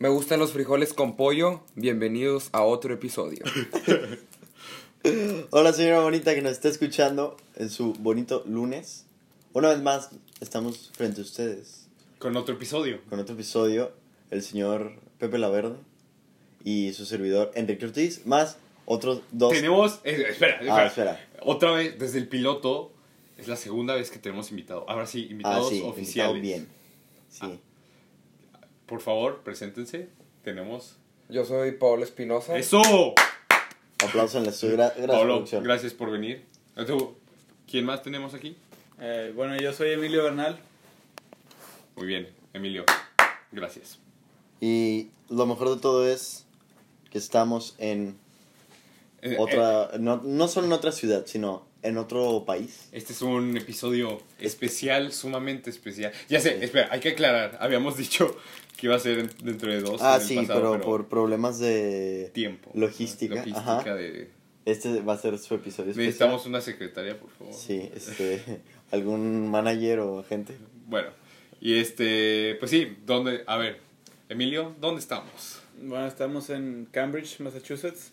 Me gustan los frijoles con pollo. Bienvenidos a otro episodio. Hola señora bonita que nos está escuchando en su bonito lunes. Una vez más estamos frente a ustedes Con otro episodio. con otro episodio. El señor Pepe Laverde y su servidor Enrique Ortiz, más otros dos. Tenemos. eh, espera, espera. Ah, espera. Otra vez, desde el piloto, es la segunda vez que tenemos invitado. Ahora sí, Ah, invitados sí, oficiales. invitado bien. Sí. Por favor, preséntense. Tenemos. Yo soy Paolo Espinosa. ¡Eso! Aplausos en la suya. Gracias, Pablo, gracias por venir. ¿Tú? ¿Quién más tenemos aquí? Eh, bueno, yo soy Emilio Bernal. Muy bien, Emilio. Gracias. Y lo mejor de todo es que estamos en Eh, eh, otra, no, no solo en otra ciudad, sino en otro país. Este es un episodio especial, sumamente especial. Ya sé, espera, hay que aclarar. Habíamos dicho que iba a ser en- dentro de dos. Ah, en el sí, pasado, pero, por problemas de tiempo. logística, Logística ajá. de... Este va a ser su episodio especial. Necesitamos una secretaria, por favor. Sí, este, algún manager o agente. Bueno, y este, pues sí, ¿dónde? A ver, Emilio, ¿dónde estamos? Bueno, estamos en Cambridge, Massachusetts.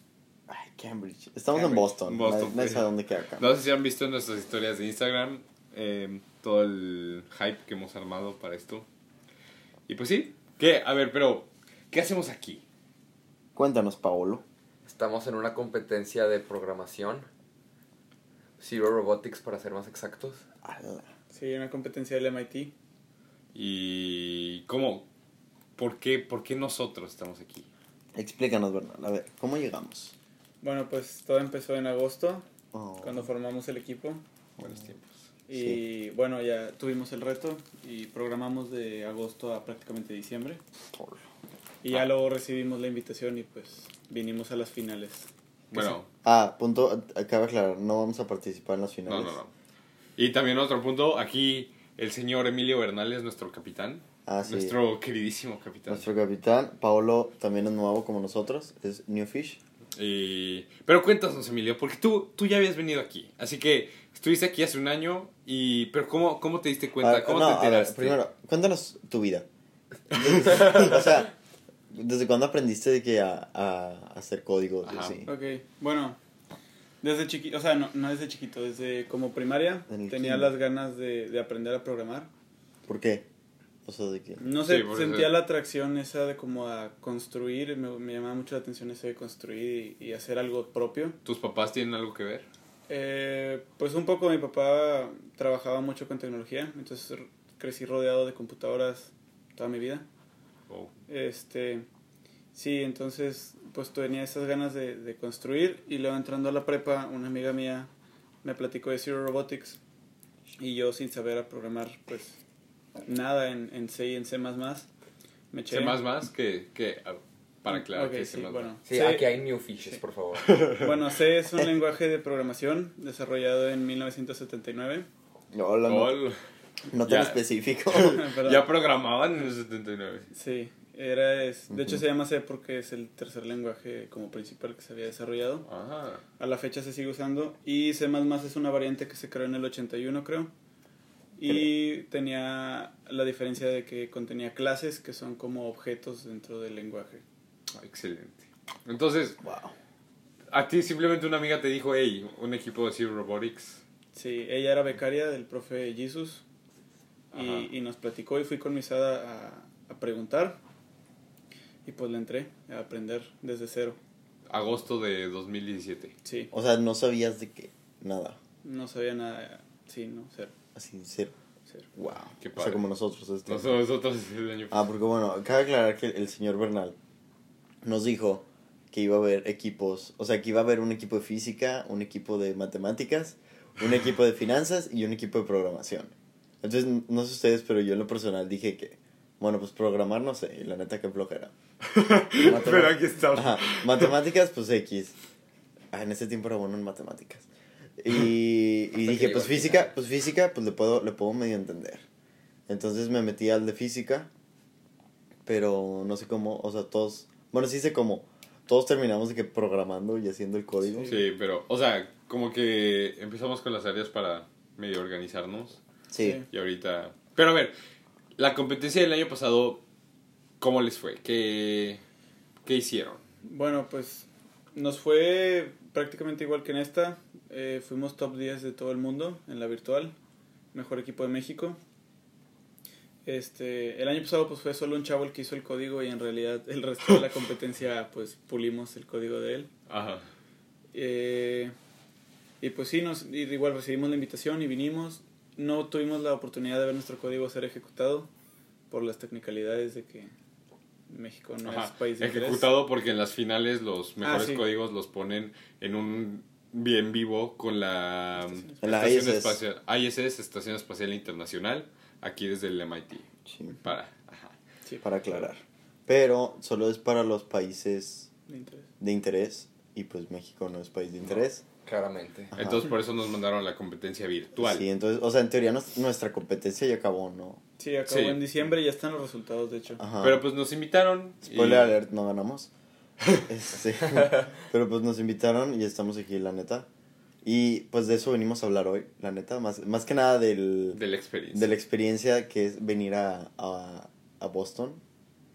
Cambridge. Estamos Cambridge, en Boston. Boston, Nadie- sabe dónde queda Cambridge. No sé si han visto en nuestras historias de Instagram eh, todo el hype que hemos armado para esto. Y pues sí, ¿qué? A ver, pero, ¿qué hacemos aquí? Cuéntanos, Paolo. Estamos en una competencia de programación. Zero Robotics para ser más exactos. Ala. Sí, una competencia del MIT. ¿Y cómo? ¿Por qué, por qué nosotros estamos aquí? Explícanos, Bernal. A ver, ¿cómo llegamos? Bueno, pues todo empezó en agosto, Oh, cuando formamos el equipo. Buenos tiempos. Y bueno, ya tuvimos el reto y programamos de agosto a prácticamente diciembre. por- Y ya luego recibimos la invitación y pues vinimos a las finales. Bueno, Ah, punto. Acaba de aclarar. No vamos a participar en las finales. no, no, no. Y también otro punto, aquí el señor Emilio Bernal es nuestro capitán. Ah, sí. Nuestro queridísimo capitán. Nuestro capitán, Paolo, también es nuevo como nosotros. Es New Fish. Y... Pero cuéntanos, Emilio, porque tú, tú ya habías venido aquí. Así que estuviste aquí hace un año y... Pero ¿cómo, cómo te diste cuenta? Ah, ¿Cómo no, te ver, enteraste? primero, cuéntanos tu vida. o sea, ¿desde cuándo aprendiste de que a, a hacer Ajá. así? Ok, bueno, desde chiquito, o sea, no, no desde chiquito, desde como primaria tenía kinder. las ganas de, de aprender a programar. ¿Por qué? O sea, de que... No sé, Sí, sentía eso- la atracción esa de como a construir, me, me llamaba mucho la atención eso de construir y, y hacer algo propio. ¿Tus papás tienen algo que ver? Eh, pues un poco mi papá trabajaba mucho con tecnología, entonces crecí rodeado de computadoras toda mi vida. ¿O Este, sí, entonces pues tenía esas ganas de, de construir y luego entrando a la prepa, una amiga mía me platicó de Zero Robotics y yo sin saber a programar pues nada en, en C y en C++, me eché... más que... que para aclarar Ok, que sí, más bueno. Sí, aquí hay new fishes, por favor. Bueno, C es un lenguaje de programación desarrollado en 1979. Hola, no, Ol- no tan ya. específico. Ya programaban en el 79. Sí, era es, de hecho se llama C porque es el tercer lenguaje como principal que se había desarrollado. Ah, A la fecha se sigue usando y C++ es una variante que se creó en el 81 creo. Y tenía la diferencia de que contenía clases que son como objetos dentro del lenguaje. excelente. Entonces, wow. a ti simplemente una amiga te dijo, hey, un equipo de Zero Robotics. Sí, ella era becaria del profe Jesus y, y nos platicó y fui con Misada a, a preguntar y pues le entré a aprender desde cero. Agosto de 2017. Sí, O sea, no sabías de que nada. no sabía nada, sí, no, cero. Así, cero. cero. Wow. Qué O padre. sea, como nosotros. Este. Nosotros, nosotros el año Ah, porque bueno, cabe aclarar que el señor Bernal nos dijo que iba a haber equipos, o sea, que iba a haber un equipo de física, un equipo de matemáticas, un equipo de finanzas y un equipo de programación. Entonces, no sé ustedes, pero yo en lo personal dije que, bueno, pues programar no sé, y la neta que flojera. Pero aquí estamos. Ajá, matemáticas, pues X. Ah, en ese tiempo era bueno en matemáticas. Y, dije, pues física, pues física, pues le puedo, le puedo medio entender. Entonces me metí al de física, pero no sé cómo, o sea, todos, bueno, sí sé cómo, todos terminamos de que programando y haciendo el código. Sí, pero, o sea, como que empezamos con las áreas para medio organizarnos. Sí. Sí. Y ahorita... Pero a ver, la competencia del año pasado ¿cómo les fue? ¿Qué, qué hicieron? Bueno, pues nos fue prácticamente igual que en esta. Eh, fuimos top 10 de todo el mundo en la virtual. Mejor equipo de México. Este, el año pasado pues fue solo un chavo el que hizo el código y en realidad el resto de la competencia pues pulimos el código de él. Ajá. Eh, y pues sí, nos, igual recibimos la invitación y vinimos. No tuvimos la oportunidad de ver nuestro código ser ejecutado por las technicalidades de que México no es país de interés. Ejecutado porque en las finales los mejores Ah, sí. códigos los ponen en un bien vivo con la En la Estación ISS. Espacial, ISS, Estación Espacial Internacional, aquí desde el MIT. Sí, Para. Ajá. Sí, para aclarar. Pero solo es para los países de interés. de interés y pues México no es país de interés. Claramente. Ajá. Entonces por eso nos mandaron a la competencia virtual. Sí, entonces, o sea, en teoría nos- nuestra competencia ya acabó, ¿no? Sí, acabó Sí. en diciembre y ya están los resultados, de hecho. Ajá. Pero pues nos invitaron. y- Spoiler alert, no ganamos. Este, pero pues nos invitaron y estamos aquí, la neta. Y pues de eso venimos a hablar hoy, la neta. Más, más que nada del, de la experiencia. de la experiencia que es venir a, a, a Boston.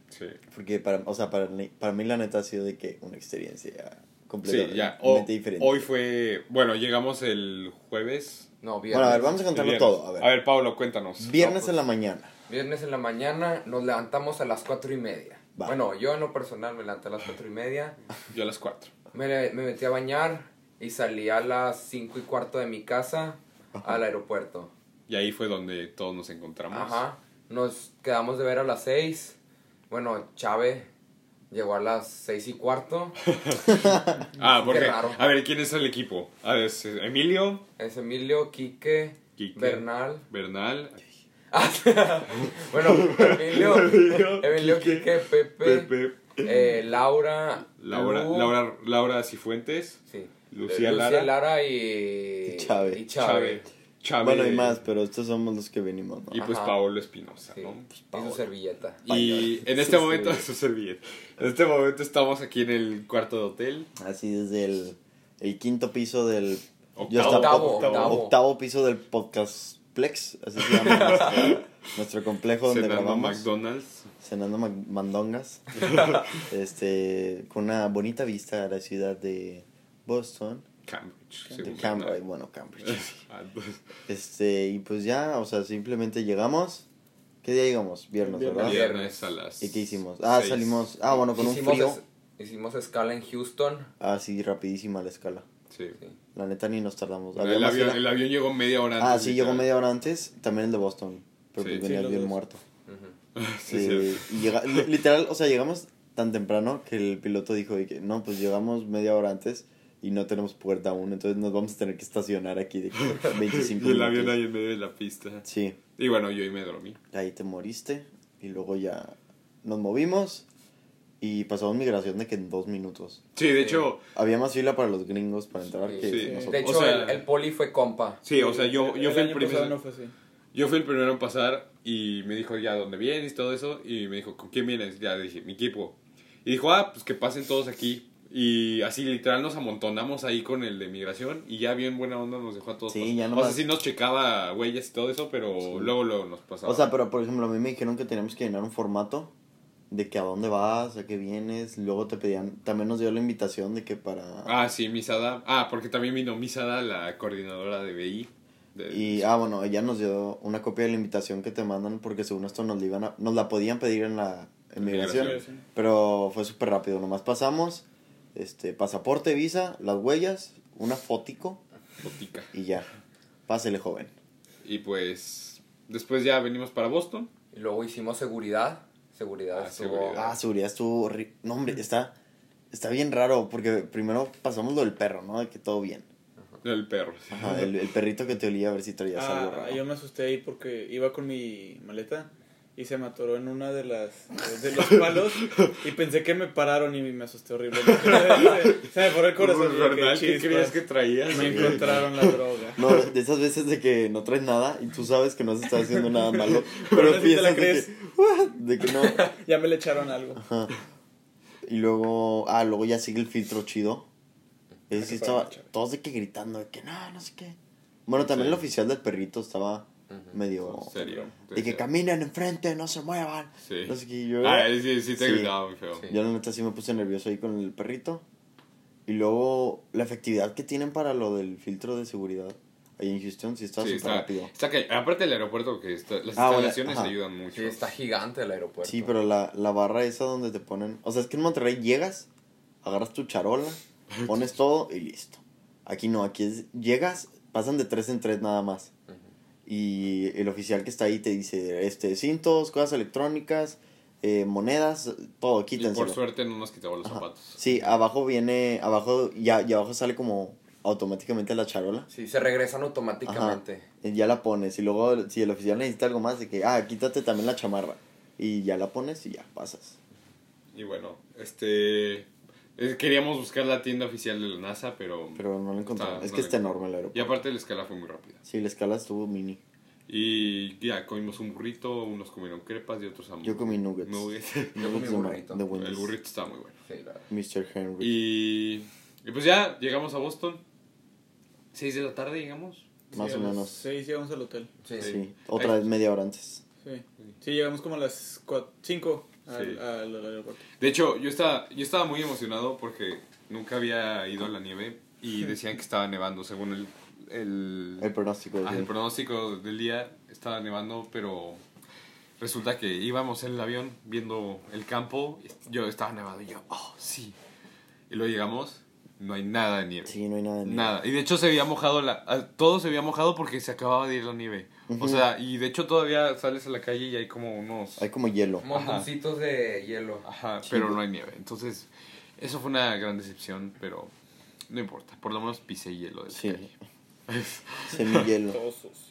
Sí. Porque para, o sea, para, mí- para mí la neta ha sido de que una experiencia Sí, completamente ya. O- diferente. hoy fue. Bueno, llegamos el jueves. No, viernes. Bueno, a ver, vamos a contarlo viernes. todo. A ver. Pablo, cuéntanos. Viernes no, pues, en la mañana. Viernes en la mañana nos levantamos a las cuatro y media. Va. Bueno, yo en lo personal me levanté a las cuatro y media. Yo a las 4. Me, me metí a bañar y salí a las cinco y cuarto de mi casa al aeropuerto. Y ahí fue donde todos nos encontramos. Ajá. Nos quedamos de ver a las seis. Bueno, Chave llegó a las seis y cuarto. Ah, porque. Qué raro. A ver, ¿quién es el equipo? A ver, es Emilio, Es Emilio, Quique, Quique. Bernal. Bernal, bueno, Emilio, Emilio, Quique, Pepe, Pepe, eh, Laura, Laura, Lu, Laura, Laura Cifuentes, sí, Lucía eh, Lara. y, Y Chave. y Chave. Bueno, y más, pero estos somos los que venimos, ¿no? Y pues Ajá. Paolo Espinosa, Sí, ¿no? y su servilleta. Y en este Su momento, servilleta. su servilleta. En este momento estamos aquí en el cuarto de hotel. Así desde el, el quinto piso del... Octavo. Octavo, octavo, octavo. octavo piso del podcast Plex, así se llama nuestro, nuestro complejo donde Cenando grabamos. McDonald's. cenando mac- mandongas. este, con una bonita vista a la ciudad de Boston. Cambridge. De según Cambridge, bueno, Cambridge. Ah, entonces, Este, y pues ya, o sea, simplemente llegamos. ¿Qué día llegamos? Viernes, Viernes. ¿verdad? Viernes a las. ¿Y qué hicimos? Ah, seis. salimos. Ah, bueno, con un hicimos, frío. es- hicimos escala en Houston. Ah, sí, rapidísima la escala. Sí. Sí. La neta ni nos tardamos. El Habíamos avión, el avión llegó media hora antes. Ah, sí, llegó media hora antes. También el de Boston. Pero Sí. pues venía Sí, bien dos. muerto. Sí, sí. y llega- li- literal, o sea, llegamos tan temprano que el piloto dijo de que no, pues llegamos media hora antes y no tenemos puerta aún, entonces nos vamos a tener que estacionar aquí de que 25 Y el avión ahí en medio de la pista. Sí, Y bueno, yo ahí me dormí. ahí te moriste y luego ya nos movimos y pasamos migración de que en dos minutos. Sí, de Sí. hecho, Había más fila para los gringos para entrar Sí, que sí. nosotros. De hecho, O sea- el, el poli fue compa. sí, o sea, yo, yo el fui el primero. no fue así. Yo fui el primero en pasar y me dijo ya dónde vienes y todo eso. Y me dijo, ¿con quién vienes? Ya le dije, mi equipo. Y dijo, ah, pues que pasen todos aquí. Y así literal nos amontonamos ahí con el de migración y ya bien buena onda nos dejó a todos. Sí, ya O nomás- sea, sí nos checaba huellas y todo eso, pero luego, luego nos pasaba. O sea, pero por ejemplo, a mí me dijeron que teníamos que llenar un formato de que a dónde vas, a qué vienes. Luego te pedían, también nos dio la invitación de que para... Ah, sí, Misada. Ah, porque también vino Misada, la coordinadora de BI. de- Y, ah, bueno, ella nos dio una copia de la invitación que te mandan porque según esto nos la, iban a- nos la podían pedir en la. Inmigración. Pero fue súper rápido, nomás pasamos, este, pasaporte, visa, las huellas, una fotico botica. y ya. Pásele, joven. Y pues después ya venimos para Boston. Y luego hicimos seguridad. Seguridad Ah, estuvo- seguridad. Ah, seguridad estuvo horri- No, hombre, está, está bien raro porque primero pasamos lo del perro, ¿no? De que todo bien. El perro. Ajá, el, el perrito que te olía a ver si traías algo Ah, raro. yo me asusté ahí porque iba con mi maleta y se me atoró en una de las de los palos y pensé que me pararon y me asusté horrible. Se, me forró el corazón. y yo, Bernal, ¿qué creías que traías? Me encontraron la droga. No, de esas veces de que no traes nada y tú sabes que no se está haciendo nada malo, Pero pero, no te la piensas de crees. que, "What?", de que no. Ya me le echaron algo. Ajá. Y luego, ah, luego ya sigue el filtro chido. Ese sí estaba, todos de que gritando, de que no, no sé qué. Bueno, también Sí. el oficial del perrito estaba medio... ¿En serio? De que caminen enfrente, no se muevan. Sí. No sé qué, yo... Ah, sí, sí te Sí. gritaba muy feo. Sí. Yo la neta sí me puse nervioso ahí con el perrito. Y luego la efectividad que tienen para lo del filtro de seguridad ahí en Houston sí está Sí, súper está, rápido. está que, aparte del aeropuerto, que está, las Ah, instalaciones ayudan mucho. Sí, está gigante el aeropuerto. Sí, pero la, la barra esa donde te ponen... O sea, es que en Monterrey llegas, agarras tu charola, pones todo y listo. Aquí no, aquí es... Llegas, pasan de tres en tres nada más. Y el oficial que está ahí te dice, este, cintos, cosas electrónicas, eh, monedas, todo, quítense. por suerte no nos quitamos los Ajá. zapatos. Sí, abajo viene, abajo, ya, y abajo sale como automáticamente la charola. Sí, se regresan automáticamente. Y ya la pones. Y luego, si el oficial necesita algo más, de que, ah, quítate también la chamarra. Y ya la pones y ya pasas. Y bueno, este... eh, Queríamos buscar la tienda oficial de la NASA, pero... Pero no lo encontramos. Está- es no que está enorme el Y aeropuerto. aparte la escala fue muy rápida. Sí, la escala estuvo mini. Y ya, comimos un burrito, unos comieron crepas y otros hamburguesas. Yo comí nuggets. Nuggets. Yo comí burrito. de. El burrito estaba muy bueno. Sí, la verdad. Mr. Henry. Y, y pues ya, llegamos a Boston. 6 de la tarde llegamos. Más Sí, o menos. seis llegamos al hotel. Sí, Sí, sí. otra vez media hora antes. Sí. Sí, llegamos como a las 5 al, Sí. al- al aeropuerto. De hecho, yo estaba, yo estaba muy emocionado porque nunca había ido a la nieve y decían que estaba nevando según el, el, El pronóstico. ah, sí. el pronóstico del día. Estaba nevando, pero resulta que íbamos en el avión viendo el campo. y Yo estaba nevado y yo, oh, sí. Y luego llegamos, no hay nada de nieve. Sí, no hay nada de nieve. Nada. Y de hecho se había mojado, la, a- todo se había mojado porque se acababa de ir la nieve. O sea, y de hecho todavía sales a la calle y hay como unos... Hay como hielo. Montoncitos de hielo. Ajá, Sí, pero no hay nieve. Entonces, eso fue una gran decepción, pero no importa. Por lo menos pisé hielo de la Sí. calle. Semi-hielo.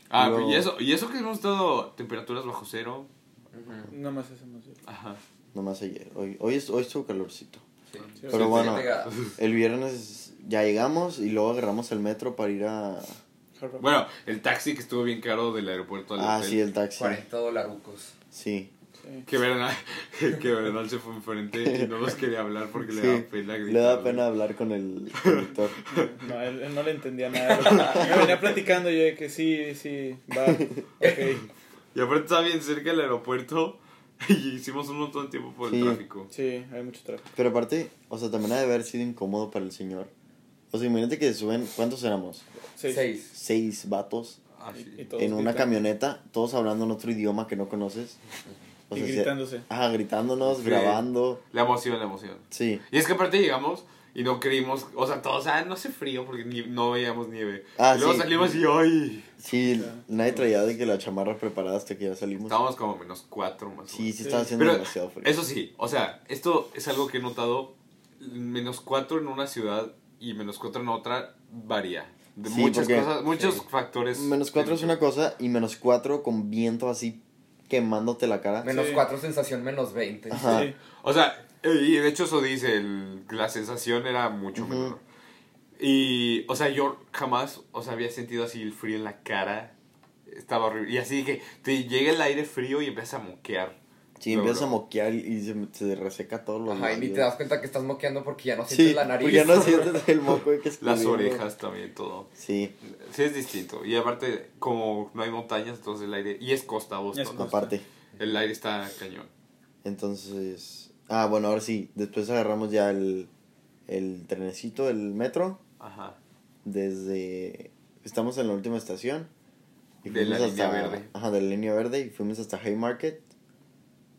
Ah, Luego- y eso, y eso que hemos estado temperaturas bajo cero. Ujú. Nada más hacemos eso. Ajá. Nomás ayer. Hoy, hoy, es- hoy estuvo calorcito. Sí. Sí, Pero sí, bueno, el viernes ya llegamos y luego agarramos el metro para ir a... Bueno, el taxi que estuvo bien caro del aeropuerto al Ah, hotel. sí, el taxi. 40 dolarucos. Sí. Sí. Que Bernal, que Bernal se fue enfrente y no nos quería hablar porque le daba pena Le da gritar. pena hablar con el conductor. No, él, él no le entendía nada. Me venía platicando yo de que sí, sí, va, ok. Y aparte estaba bien cerca del aeropuerto y hicimos un montón de tiempo por Sí. el tráfico. Sí, hay mucho tráfico. Pero aparte, o sea, también ha de haber sido incómodo para el señor. O sea, imagínate que suben, ¿cuántos éramos? Seis. Seis. Seis vatos Ah, sí. Y- y todos en una gritan. camioneta, todos hablando en otro idioma que no conoces. O Y sea, se- gritándose. Ajá, gritándonos, Sí. grabando. La emoción, la emoción. Sí. Y es que aparte llegamos y no creímos, o sea, todos, ah, no hace frío porque ni- no veíamos nieve. Ah, y luego sí. salimos y, ay, Sí, Claro. nadie traía de que la chamarra preparada hasta que ya salimos. estábamos como menos cuatro más o Sí, menos. sí estaba Sí. haciendo Pero demasiado frío. eso sí, o sea, esto es algo que he notado, menos cuatro en una ciudad y menos cuatro en otra varía. De Sí, muchas porque- cosas, muchos sí. factores. Menos cuatro es una cosa y menos cuatro con viento así quemándote la cara. Menos Sí. 4, sensación menos 20. Ajá. Sí. O sea, y de hecho eso dice, el- la sensación era mucho Ujú. menor. Y, o sea, yo jamás, o sea, había sentido así el frío en la cara. Estaba horrible. Y así que te llega el aire frío y empieza a moquear. Sí, Luego, empiezas a moquear y se, se reseca todo los Ajá, y ni te das cuenta que estás moqueando porque ya no sientes Sí, la nariz. pues ya no sientes el moco que Las escurriendo. orejas también, todo. Sí, Sí, es distinto. Y aparte, como no hay montañas, entonces el aire. Y es costa, Boston. Es costa. aparte. El aire está cañón. Entonces... Ah, bueno, ahora sí. Después agarramos ya el, el trenecito, el metro. Ajá. Desde... Estamos en la última estación. De la fuimos línea verde. Ajá, de la línea verde. Y fuimos hasta Haymarket.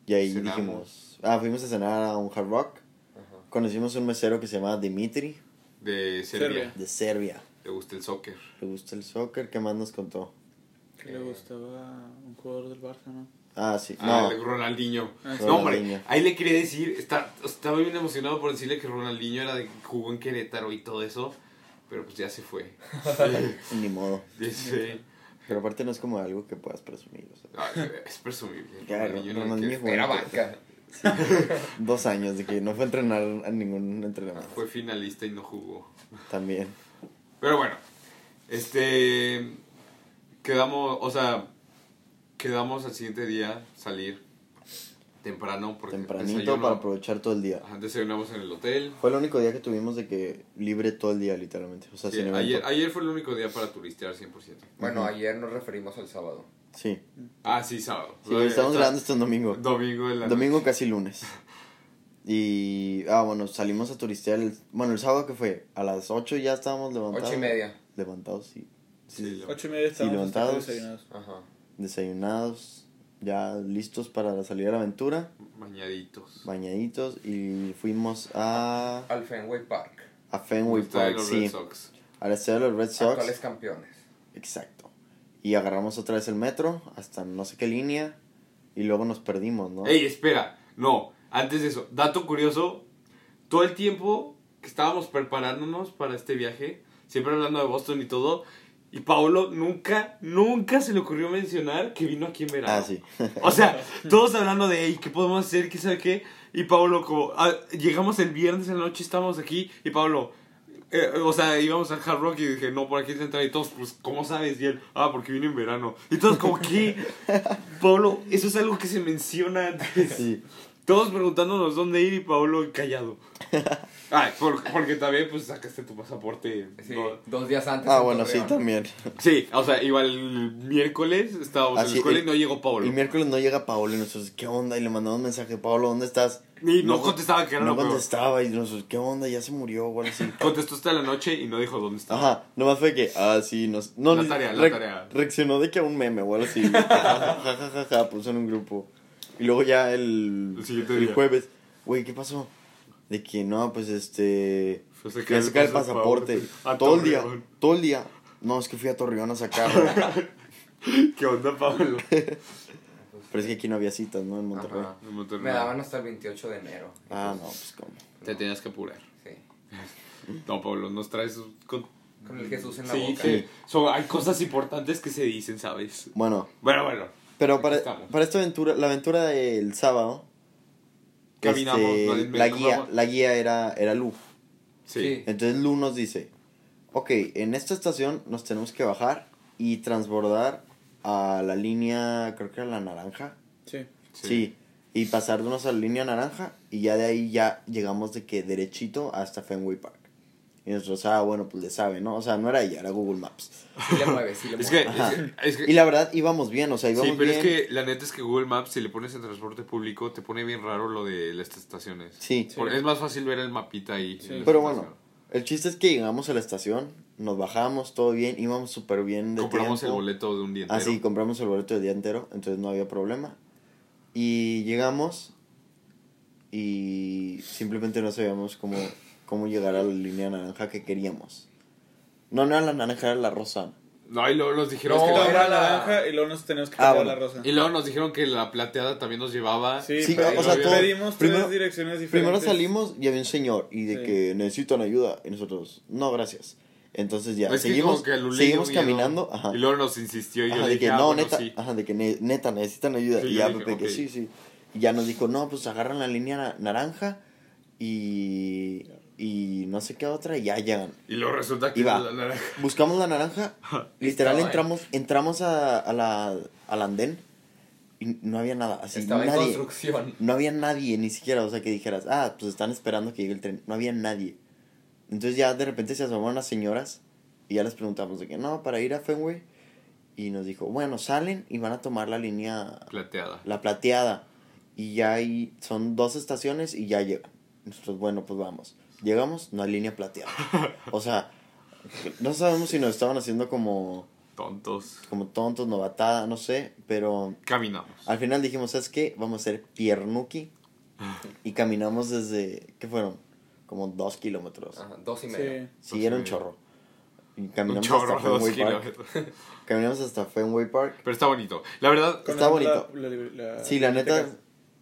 Y ahí Cenamos. dijimos... Ah, fuimos a cenar a un Hard Rock. Ajá. Conocimos un mesero que se llama Dimitri, De Serbia. Serbia. de Serbia. Le gusta el soccer. Le gusta el soccer. ¿Qué más nos contó? Que le gustaba un jugador del Barça, ¿no? Ah, sí. Ah, no, Ronaldinho. Ah, sí. No, hombre, ahí le quería decir, está, estaba bien emocionado por decirle que Ronaldinho era de jugó en Querétaro y todo eso, pero pues ya se fue. ni modo. Dice, Pero aparte no es como algo que puedas presumir. O sea, ah, es presumible. Claro, Ronaldinho no jugó Era banca. Dos años de que no fue a entrenar a ningún entrenamiento. Fue finalista y no jugó. También. Pero bueno, este. Quedamos, o sea, quedamos al siguiente día salir temprano porque Tempranito desayuno- para aprovechar todo el día. Ajá, desayunamos en el hotel. Fue el único día que tuvimos de que libre todo el día, literalmente. O sea, Sí, sin evento. ayer, ayer fue el único día para turistear 100%. Bueno, ayer nos referimos al sábado. Sí. Ah, sí, sábado. Sí, estamos grabando esto en domingo. Domingo en la Domingo casi lunes. Y, ah, bueno, salimos a turistear. El, bueno, el sábado que fue, a las 8 ya estábamos levantados. Ocho y media. Levantados, sí. Sí, la- Ocho y media estábamos hasta levantados. desayunados. Ajá. Desayunados, ya listos para salir a la aventura. Bañaditos. Bañaditos y fuimos a, Al Fenway Park. a Fenway Park, los sí. Red Sox. Al estadio de los Red Sox. Actuales campeones. Exacto. Y agarramos otra vez el metro hasta no sé qué línea y luego nos perdimos, ¿no? Ey, espera. No, antes de eso, dato curioso. Todo el tiempo que estábamos preparándonos para este viaje, siempre hablando de Boston y todo, y Paolo nunca, nunca se le ocurrió mencionar que vino aquí en verano. Ah, sí. O sea, todos hablando de, "Ey, ¿qué podemos hacer? ¿Qué sabe qué? Y Pablo, como, ah, llegamos el viernes en la noche, estábamos aquí, y Pablo, eh, o sea, íbamos al Hard Rock y dije, no, por aquí es la entrada, y todos, pues, ¿cómo sabes? Y él, ah, porque vine en verano. Y todos, como, ¿qué? Pablo, eso es algo que se menciona antes. Sí. Todos preguntándonos dónde ir y Pablo callado. Ay, por- porque también, pues, sacaste tu pasaporte. Sí, no- dos días antes. Ah, en bueno, sí, también. Sí, o sea, igual el miércoles estábamos en Así, la escuela y el- no llegó Pablo. El miércoles no llega Paolo y nosotros, ¿qué onda? Y le mandamos un mensaje, Paolo, ¿dónde estás? Y no contestaba, que era No peor. contestaba y nosotros, ¿qué onda? Ya se murió o algo así. Contestó hasta la noche y no dijo dónde estaba. Ajá, nomás fue que, ah, sí, nos... No, La tarea, la tarea. Reaccionó de que a un meme o algo así. Ja, ja, ja, ja, ja, puso en un grupo. Y luego ya el, El siguiente el día. jueves, güey, ¿qué pasó? De que no, pues este... Fue a sacar Fui a el sacar el pasaporte. a Todo el día, Torreón. todo el día. No, es que fui a Torreón a sacarlo. ¿Qué onda, Pablo? Pero es que aquí no había citas, ¿no? En Monterrey. Ajá. En Monterrey. Me daban hasta el 28 de enero. Ah, no, pues cómo. Te tenías que apurar. Sí. No, Pablo, nos traes con... Con el Jesús en la Sí, boca. que son- hay cosas importantes que se dicen, ¿sabes? Bueno, Bueno, bueno. Pero para, para esta aventura, la aventura del sábado, Caminamos, este, la, ¿cómo guía, la guía era, era Lu. Sí. Entonces Lu nos dice, ok, en esta estación nos tenemos que bajar y transbordar a la línea, creo que era la naranja. Sí. Sí. Y pasarnos a la línea naranja y ya de ahí ya llegamos de que derechito hasta Fenway Park. Y nosotros, ah, bueno, pues le sabe, ¿no? O sea, no era ella, era Google Maps. Sí le mueve, sí le Es que, mueve. Es que, es que- Y la verdad íbamos bien, o sea, íbamos sí, pero bien. es que la neta es que Google Maps, si le pones en transporte público, te pone bien raro lo de las estaciones. Sí. Sí. Es más fácil ver el mapita ahí. Sí. Pero bueno, el chiste es que llegamos a la estación, nos bajamos, todo bien, íbamos súper bien de Compramos tiempo. el boleto de un día entero. Ah, sí, compramos el boleto de día entero, entonces no había problema. Y llegamos y simplemente no sabíamos cómo, cómo llegar a la línea naranja que queríamos. No, no era la naranja, era la rosa. No, y luego nos dijeron No, que la- era la naranja y luego nos tenemos que Ah, bueno. la rosa. Y luego nos dijeron que la plateada también nos llevaba. Sí, Sí, pero o sea, todo- pedimos primero- tres direcciones diferentes. Primero salimos y había un señor y de Sí. que necesitan ayuda y nosotros, no, gracias. Entonces ya, Es que seguimos, que le seguimos miedo. caminando. Ajá. Y luego nos insistió y yo Ajá, de dije, que ah, no, bueno, neta, sí. ajá, de que ne- neta necesitan ayuda. Sí, y ya, dije, Pepe, que ok. sí, sí. Y ya nos dijo, no, pues agarran la línea na- naranja y, y no sé qué otra y ya llegan. Y luego resulta que Y va. la naranja. Buscamos la naranja, literal Estaba, entramos, entramos a, a la, al andén y no había nada, así, Estaba en nadie. construcción. No había nadie, ni siquiera, o sea, que dijeras, ah, pues están esperando que llegue el tren. No había nadie. Entonces ya de repente se asomaron unas señoras y ya les preguntamos de que no, para ir a Fenway. Y nos dijo, bueno, salen y van a tomar la línea, Plateada. la plateada. Y ya ahí son dos estaciones y ya llegan. Nosotros, bueno, pues vamos. Llegamos, no hay línea plateada. O sea, no sabemos si nos estaban haciendo como, Tontos. como tontos, novatada, no sé, pero Caminamos. al final dijimos, ¿sabes qué? Vamos a hacer piernuki. Y caminamos desde, ¿qué fueron? Como dos kilómetros. Ajá, dos y medio. Sí. Sí, era un chorro. Y Un caminamos chorro, hasta dos Fenway Park. kilómetros. Caminamos hasta Fenway Park. Pero está bonito. La verdad. Está bonito. la- la- la Sí, la neta.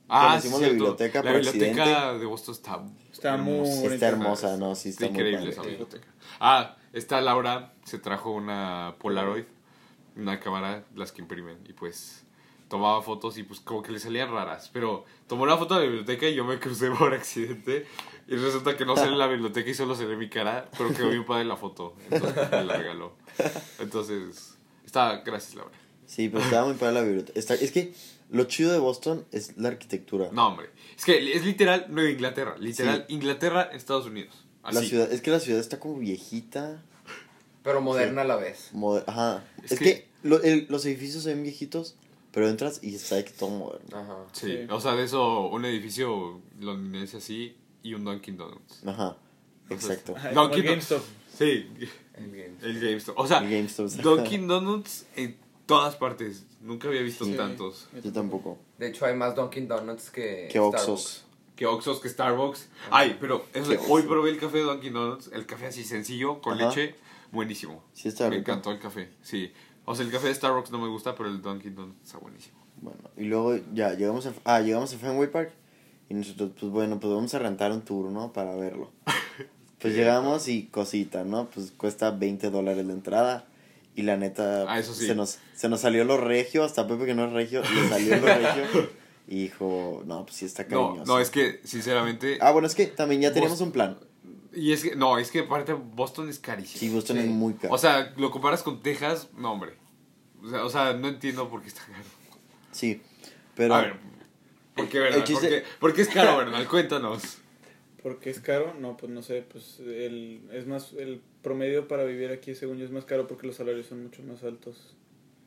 Ah, sí, la biblioteca La por biblioteca accidente. de Boston está. Está muy hermosa. está hermosa, no, sí, está, Está muy increíble esa biblioteca. Ah, esta Laura se trajo una Polaroid, una cámara, las que imprimen, y pues tomaba fotos y pues como que le salían raras. Pero tomó una foto de la biblioteca y yo me crucé por accidente. Y resulta que no sale en la biblioteca y solo se ve mi cara, pero quedó bien padre la foto. Entonces me la regaló. Entonces, está, gracias Laura. Sí, pero estaba muy padre la biblioteca. Está, es que lo chido de Boston es la arquitectura. No, hombre. Es que es literal Nueva Inglaterra. Literal Inglaterra, Estados Unidos. Así. La ciudad, es que la ciudad está como viejita. Pero moderna a la vez. moder- Ajá. Es Es, que- que, lo- el- los edificios se ven viejitos, pero entras y está que todo moderno. Ajá. Sí. Sí. O sea, de eso, un edificio londinense así y un Dunkin' Donuts. Ajá, exacto. Ay, No, como el GameStop. Sí, El game. el GameStop. O sea, El GameStop. Dunkin' Donuts en todas partes. Nunca había visto Sí. tantos. Yo tampoco. De hecho, hay más Dunkin' Donuts que, Que Oxxos. Que Oxxos, que Starbucks. Ay, pero eso, hoy probé el café de Dunkin' Donuts. El café así sencillo, con Ajá. leche. Buenísimo. Sí está Me rico. encantó el café, sí. O sea, el café de Starbucks no me gusta, pero el Dunkin' Donuts está buenísimo. Bueno, y luego ya llegamos a, ah, llegamos a Fenway Park y nosotros, pues bueno, pues vamos a rentar un tour, ¿no? Para verlo. Pues llegamos y cosita, ¿no? Pues cuesta 20 dólares la entrada y la neta Ah, eso sí. se, nos, se nos salió lo regio, hasta Pepe que no es regio, le salió lo regio y dijo, no, pues sí está cariñoso. no, es que, sinceramente... Ah, bueno, es que también ya teníamos un plan. Y es que, no, es que aparte Boston es carísimo. Sí, Boston Sí. es muy caro. O sea, lo comparas con Texas, no, hombre. O sea, o sea, no entiendo por qué está caro. sí, pero... A ver, ¿por qué? El chiste- ¿Por, qué, por qué es caro, Bernal? Cuéntanos. ¿Por qué es caro? No, pues no sé, pues el, es más, el promedio para vivir aquí según yo es más caro porque los salarios son mucho más altos.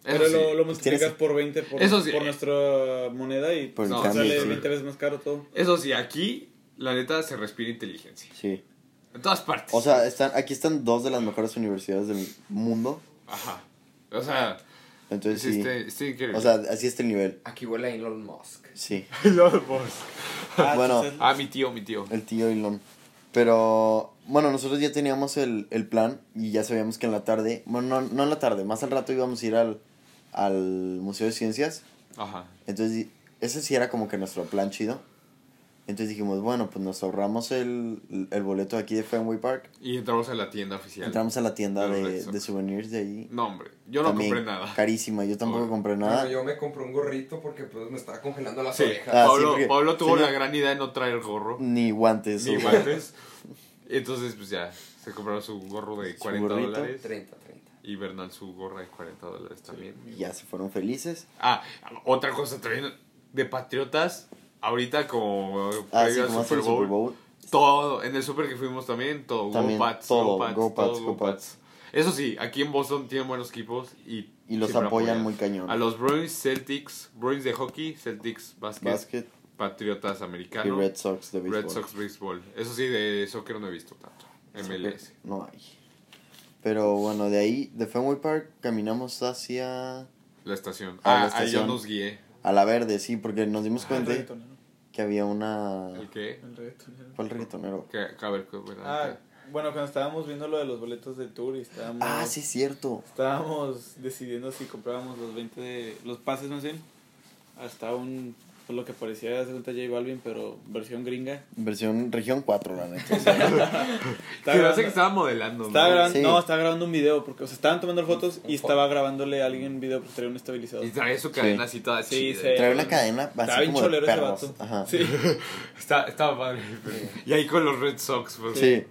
Eso Pero sí. lo, lo multiplicas Tienes- por 20 por, Eso sí. por nuestra moneda y pues, cambio, sale sí. 20 veces más caro todo. Eso sí, aquí, la neta, se respira inteligencia. Sí. En todas partes. O sea, están, aquí están dos de las mejores universidades del mundo. Ajá. O sea, Entonces es sí. este, este. O sea, así está el nivel. Aquí huele a Elon Musk. Sí. Elon Musk. Ah, Bueno. Ah, mi tío, mi tío. El tío Elon. Pero, bueno, nosotros ya teníamos el, el plan y ya sabíamos que en la tarde, bueno, no, no en la tarde, más al rato íbamos a ir al, al Museo de Ciencias. Ajá. Entonces, ese sí era como que nuestro plan chido. Entonces dijimos, bueno, pues nos ahorramos el, el boleto aquí de Fenway Park. Y entramos a la tienda oficial. Entramos a la tienda De de, souvenirs de ahí. No, hombre. Yo no También compré nada. Carísima, yo tampoco compré nada. Bueno, yo me compré un gorrito porque pues me estaba congelando las Sí. orejas. Ah, Pablo, Pablo tuvo señor- la gran idea de no traer gorro. Ni guantes. Ni guantes. Entonces, pues ya, se compraron su gorro de Su 40 gorrito. dólares. 30, 30. Y Bernal su gorra de 40 dólares también. Y ya se fueron felices. Ah, otra cosa también de Patriotas. Ahorita como Ah, sí, como Super Bowl, Super Bowl. Todo, en el Super que fuimos también, todo, También, Go Pats, todo, Go Pats, Go Pats, todo Go Pats. Eso sí, aquí en Boston tienen buenos equipos y... Y los apoyan muy cañón. A los Bruins, Celtics, Bruins de hockey, Celtics basket, Basket Patriotas y americano, Red Sox de béisbol. Red Sox béisbol. Eso sí, de soccer no he visto tanto. MLS. No hay. Pero bueno, de ahí, de Fenway Park, caminamos hacia... La estación. A la Ah, ahí yo estación. nos guié. A la verde, sí, porque nos dimos ah, cuenta. Que había una... ¿El qué? El reggaetonero. ¿Cuál reggaetonero? Que, a ver, ¿qué- bueno, Ah, bueno, cuando estábamos viendo lo de los boletos del tour y estábamos... Ah, sí, es cierto. Estábamos decidiendo si comprábamos los 20 de, los pases más bien. Hasta un, por lo que parecía cuenta J Balvin, pero versión gringa. Versión región 4, la neta. Hace que estaba modelando, estaba ¿no? grabando, Sí. No, estaba grabando un video, porque o sea, estaban tomando fotos y estaba grabándole a alguien video porque traía un estabilizador. Y trae su cadena así toda Sí, chida. sí. Trae una cadena Estaba así bien como de cholero ese perros. vato. Ajá. Sí. Está, estaba padre. Y ahí con los Red Sox. Pues. Sí.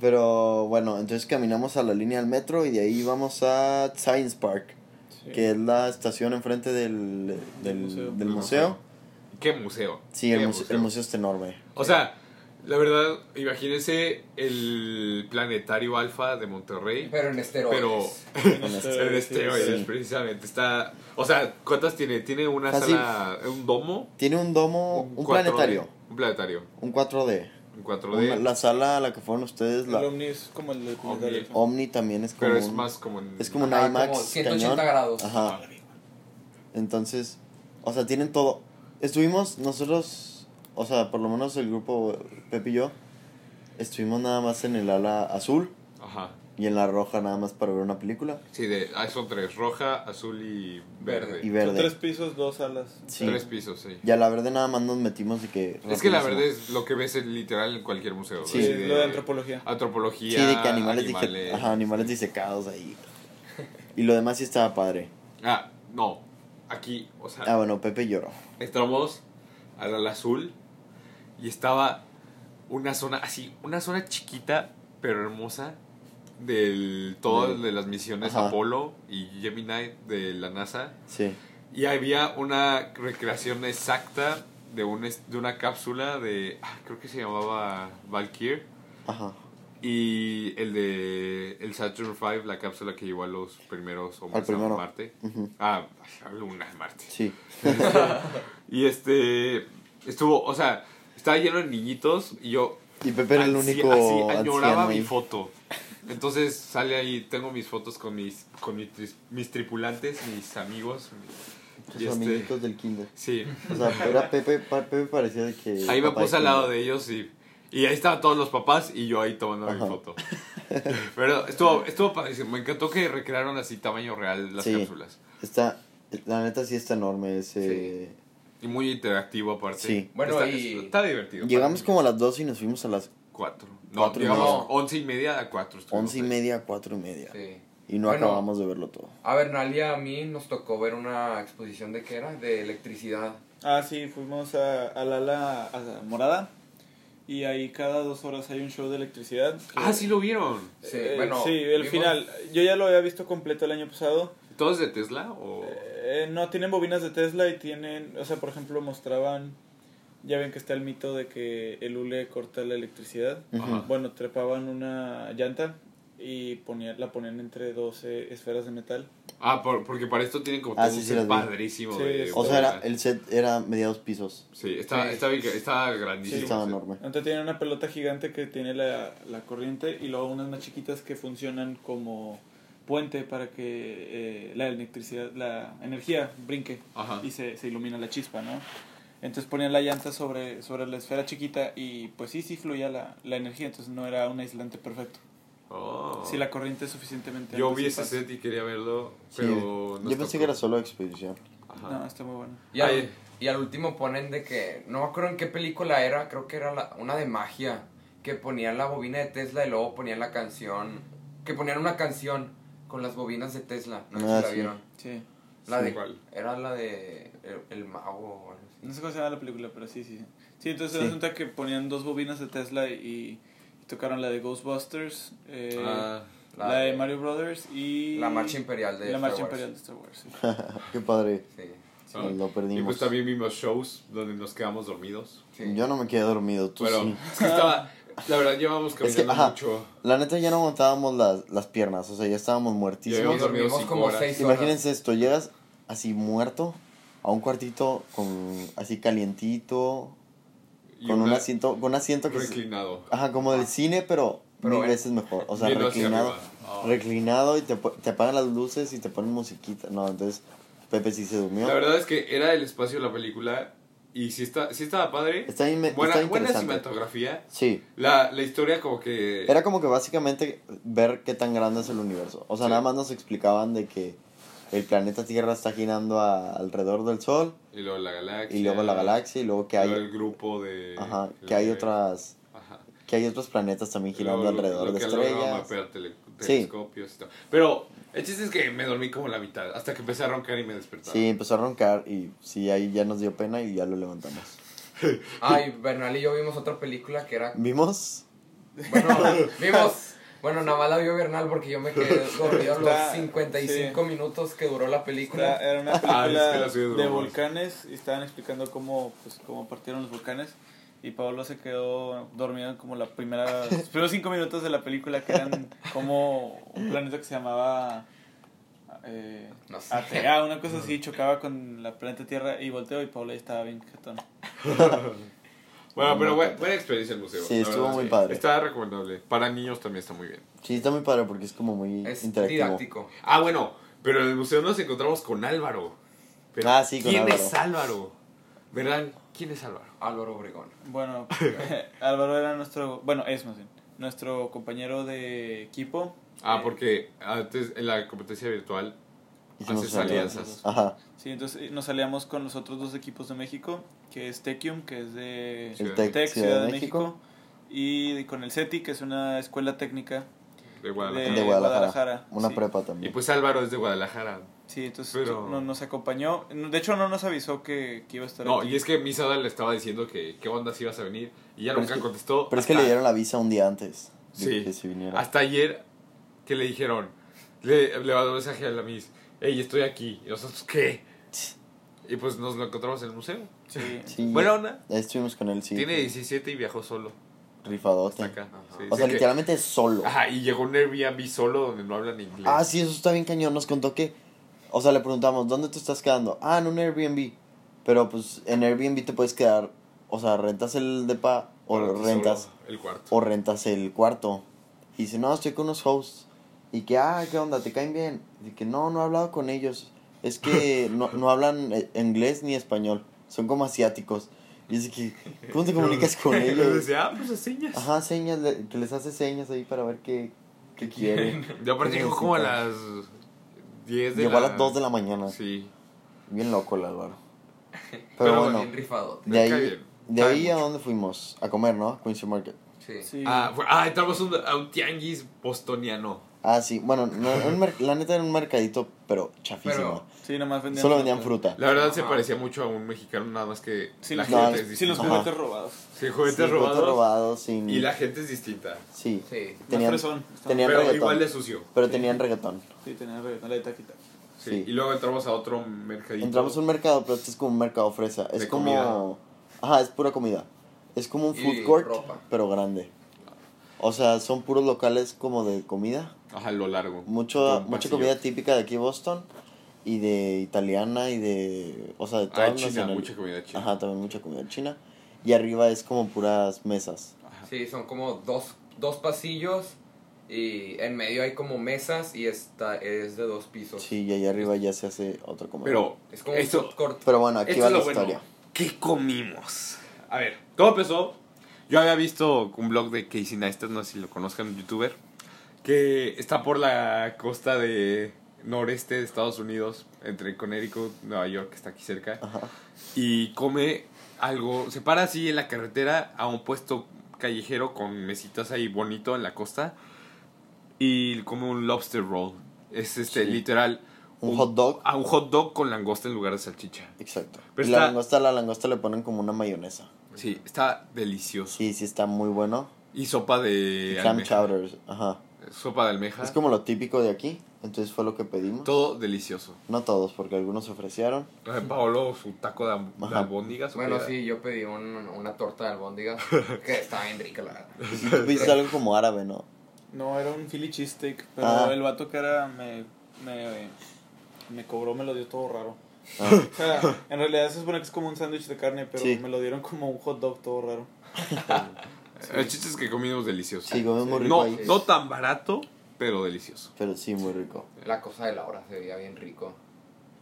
Pero bueno, entonces caminamos a la línea del metro y de ahí vamos a Science Park, Sí. que es la estación enfrente del, del, museo. del Del museo. ¿Qué museo? Sí, ¿Qué el museo, el museo está enorme. O sea, la verdad, imagínense el planetario alfa de Monterrey. Pero en esteroides. Pero en esteroides, sí. precisamente. Está. O sea, ¿cuántas tiene? Tiene una Fácil. sala. Un domo. Tiene un domo, un, 4D, planetario, Un planetario. un 4D. Un 4D. Una- la sala a la que fueron ustedes, El la Omni es como el de Omni. Omni también es como pero es un- más como en. es como un IMAX como 180 cañón. grados. Ajá. Entonces, o sea, tienen todo. Estuvimos nosotros, o sea, por lo menos el grupo Pepe y yo, estuvimos nada más en el ala azul Ajá. y en la roja nada más para ver una película. Sí, de, ah, son tres: roja, azul y verde. Y Son verde. tres pisos, dos alas. Sí. Tres pisos, sí. Y a la verde nada más nos metimos de que... Es que la verdad es lo que ves en, literal en cualquier museo. Sí. Sí, lo de antropología. Antropología. Sí, de que animales, dije- animales. ajá, animales disecados ahí. Y lo demás sí estaba padre. Ah, no. Aquí, o sea, Ah, bueno, Pepe lloró. entramos al ala azul y estaba una zona así, una zona chiquita pero hermosa del todo de las misiones Ajá. Apolo y Gemini de la NASA Sí. y había una recreación exacta de un de una cápsula de ah, creo que se llamaba Valkyr Ajá. Y el de el Saturn V, la cápsula que llevó a los primeros hombres a Marte. Ujú. Ah, a Luna, Marte. Sí. Y este estuvo, o sea, estaba lleno de niñitos y yo Y Pepe era el único así añoraba mi foto. Entonces sale ahí, tengo mis fotos con mis con mis, mis tripulantes, mis amigos. Los este, amiguitos del kinder. sí, O sea, era Pepe, Pepe parecía de que... ahí me puse al lado de ellos y y ahí estaban todos los papás y yo ahí tomando mi Ajá. foto. Pero estuvo estuvo padrísimo, me encantó que recrearon así tamaño real las Sí. cápsulas. Está, la neta sí está enorme ese... Y muy interactivo aparte. Sí. Bueno, está, y- está divertido. Llegamos como a las 12 y nos fuimos a las Cuatro. No, Cuatro y llegamos media. once y media a cuatro. estuvimos 11 y media a 4 y media. Sí. Y no Bueno. acabamos de verlo todo. A Bernal y a mí nos tocó ver una exposición de qué era, de electricidad. Ah, sí, fuimos a, a la a morada. Y ahí cada dos horas hay un show de electricidad. que- Ah, sí lo vieron. Sí, Eh, bueno. sí, el vimos- final. Yo ya lo había visto completo el año pasado. ¿Todos de Tesla o...? Eh, no, tienen bobinas de Tesla y tienen, o sea, por ejemplo, mostraban, ya ven que está el mito de que el hule corta la electricidad. Ajá. Bueno, trepaban una llanta y ponía, la ponían entre dos eh, esferas de metal. Ah, por- porque para esto tienen como Ah, todo sí, un sí set padrísimo. Sí, de O sea, era, el set era mediados pisos. Sí, está, bien- está grandísimo. Sí, estaba enorme. Entonces tienen una pelota gigante que tiene la, la corriente y luego unas más chiquitas que funcionan como puente para que eh, la electricidad, la energía brinque Ajá. y se, se ilumina la chispa, ¿no? Entonces ponían la llanta sobre, sobre la esfera chiquita y pues sí, sí fluía la, la energía, entonces no era un aislante perfecto. Oh. Si la corriente es suficientemente Yo vi sí ese set y quería verlo, Sí. pero... Yo pensé que era solo expedición. Ajá. No, está muy bueno. Y al, y al último ponen de que, no me acuerdo en qué película era, creo que era la- una de magia, que ponían la bobina de Tesla y luego ponían la canción, que ponían una canción con las bobinas de Tesla, no sé Ah, si la sí. vieron. Sí. La Sí. de, ¿Cuál? era la de El, el Mago. No sé cómo se llama la película, pero sí, sí. Sí, Sí, entonces Sí. resulta que ponían dos bobinas de Tesla y, y tocaron la de Ghostbusters, eh, Ah, la, la de de- Mario Brothers y... La marcha imperial de La Star marcha Wars. imperial de Star Wars, sí. Qué padre. Sí, ah. Nos lo Y perdimos. pues también vimos shows donde nos quedamos dormidos. sí. Yo no me quedé dormido, tú Pero sí. es que estaba... La verdad, llevamos Es caminando que, ajá, mucho. la neta ya no aguantábamos las, las piernas, o sea, ya estábamos Ya muertísimos. dormido dormimos como horas. seis horas. Imagínense esto, llegas así muerto a un cuartito con así calientito, Con un asiento, con un asiento que es, reclinado. ajá, como del cine, pero, Pero mil veces mejor, o sea, reclinado. Ah. reclinado y te, te apagan las luces y te ponen musiquita, no, entonces Pepe sí se durmió. La verdad es que era el espacio de la película y sí, está, sí estaba padre. Está, buena, está buena cinematografía. Sí, La, la historia como que... era como que básicamente ver qué tan grande es el universo, o sea, Sí. nada más nos explicaban de que el planeta Tierra está girando a- alrededor del Sol Y luego la galaxia. y luego la galaxia y luego que hay, luego el grupo de... ajá, que hay de- otras Ajá. que hay otros planetas también girando Luego alrededor lo de estrellas. mapear tele- Sí. telescopios y todo. Pero el chiste es que me dormí como la mitad, hasta que empecé a roncar y me despertaba. Sí, empezó a roncar y sí, ahí ya nos dio pena y ya lo levantamos. Ay, Bernal y yo vimos otra película que era ¿Vimos? Bueno, vimos. Bueno, nada más la vio Bernal porque yo me quedé dormido los Está- 55 sí. minutos que duró la película. era una Ah, es película que de volcanes y estaban explicando cómo, pues, cómo partieron los volcanes. Y Pablo se quedó dormido en como la primera, los primeros cinco minutos de la película que eran como un planeta que se llamaba eh, No sé. ATA, una cosa así, chocaba con la planeta Tierra y volteó y Pablo ya estaba bien jetón. Bueno, pero buena, buena experiencia el museo. Sí, estuvo verdad, muy padre. Está recomendable. Para niños también está muy bien. Sí, está muy padre porque es como muy Es interactivo. didáctico. Ah, bueno, pero en el museo nos encontramos con Álvaro. Pero, Ah, sí, con ¿Quién Álvaro. es Álvaro? ¿Verdad? ¿Quién es Álvaro? Álvaro Obregón. Bueno, Álvaro era nuestro, bueno, es más bien, nuestro compañero de equipo. Ah, Eh, porque antes en la competencia virtual Hicimos haces alianzas. Ajá. Sí, entonces eh, nos salíamos con los otros dos equipos de México, que es Techium, que es de Ciudad Tec, Tec, Ciudad de México, y con el CETI, que es una escuela técnica de Guadalajara. De Guadalajara. Guadalajara, Una sí. prepa Y también. pues Álvaro es de Guadalajara. Sí, entonces Pero- no, nos acompañó. De hecho, no nos avisó que, que iba a estar No, aquí. y es que Misada le estaba diciendo que qué onda si ibas a venir. Y ya Pero nunca es que- contestó. Pero es que hasta- le dieron la visa un día antes de Sí. que se viniera. Hasta ayer que le dijeron, le, le mandó un mensaje a la Miss, hey, estoy aquí. Y nosotros, ¿qué? Y pues nos lo encontramos en el museo. Sí. Sí, Buena onda. Ahí estuvimos con él, sí. Tiene 17 y viajó solo. rifadote. Está acá. Sí, O sí sea, que- literalmente solo. Ajá, y llegó un Airbnb solo donde no hablan inglés. Ah, sí, eso está bien cañón. Nos contó que. O sea, le preguntamos, ¿dónde te estás quedando? Ah, en un Airbnb. Pero pues en Airbnb te puedes quedar. O sea, rentas el depa o rentas. El cuarto. O rentas el cuarto. Y dice, no, estoy con unos hosts. Y que, ah, ¿qué onda? ¿Te caen bien? Y que, no, no he hablado con ellos. Es que no, no hablan eh, inglés ni español. Son como asiáticos. Y dice que, ¿cómo te comunicas con Yo ellos? decía, ah, pues a señas. Ajá, señas, le- que les hace señas ahí para ver qué, qué quieren. Yo aparte ¿Qué llegó como a las 10 de Llegó la... a las 2 de la mañana. Sí. Bien loco el Álvaro. Pero, Pero bueno, Bien rifado. de ahí, bien. de ahí a dónde fuimos? A comer, ¿no? Quincy Market. Sí. Sí. Ah, fue- ah, entramos un- a un tianguis bostoniano. Ah, sí, bueno, no, un la neta era un mercadito, pero chafísimo. Pero- Sí, nomás vendían Solo vendían fruta. La verdad se Ajá. parecía mucho a un mexicano, nada más que Sin la gente juguetes, es sin los distinta. Ajá. juguetes robados. Sí, juguetes Sí, robados. robados, sin... Y la gente es distinta. Sí, Sí. tenían, Más tenían Pero reggaetón. igual de sucio. pero Sí. tenían reggaetón. Sí, tenía reggaetón, la de taquita. Sí. Sí. Y luego entramos a otro mercadito. Entramos a un mercado, pero este es como un mercado fresa. Es De como... comida. Ajá, es pura comida. Es como un Y food court, ropa. pero grande. O sea, son puros locales como de comida. Ajá, lo largo. Mucho, mucha pasillo. comida típica de aquí Boston. Y de italiana y de... O sea, de Ah, todas China, nacional- mucha comida china. Ajá, también mucha comida china. Y arriba es como puras mesas. Sí, son como dos, dos pasillos y en medio hay como mesas y esta es de dos pisos. Sí, y allá arriba ya se hace otra comida. Pero, Es como esto, un. Pero bueno, aquí va la lo bueno. historia. ¿Qué comimos? A ver, todo empezó. Yo había visto un blog de Casey Neistat, no sé si lo conozcan, un youtuber, que está por la costa de noreste de Estados Unidos, entre Connecticut, Nueva York, que está aquí cerca, Ajá. y come algo, se para así en la carretera a un puesto callejero con mesitas ahí bonito en la costa y come un lobster roll. Es este, Sí. literal. Un hot dog. Ah, un hot dog con langosta en lugar de salchicha. Exacto. Pero y la langosta, la langosta le ponen como una mayonesa. Sí, está delicioso. Sí, sí está muy bueno. Y sopa de Clam chowders, ajá. Sopa de almeja. Es como lo típico de aquí, entonces fue lo que pedimos. Todo delicioso. No todos, porque algunos se ofrecieron. Paolo, su taco de, de albóndigas. ¿o Bueno, sí, yo pedí un- una torta de albóndigas que estaba bien rica, la verdad. Pediste algo como árabe, ¿no? No, era un Philly cheesesteak, pero Ah. el vato que era me, me, me cobró, me lo dio todo raro. Ah, O sea, en realidad se supone que es como un sándwich de carne, pero Sí. me lo dieron como un hot dog todo raro. El chiste es que comimos delicioso. sí, comimos muy rico no, ahí. no tan barato, pero delicioso. Pero sí, muy rico. La cosa de Laura se veía bien rico.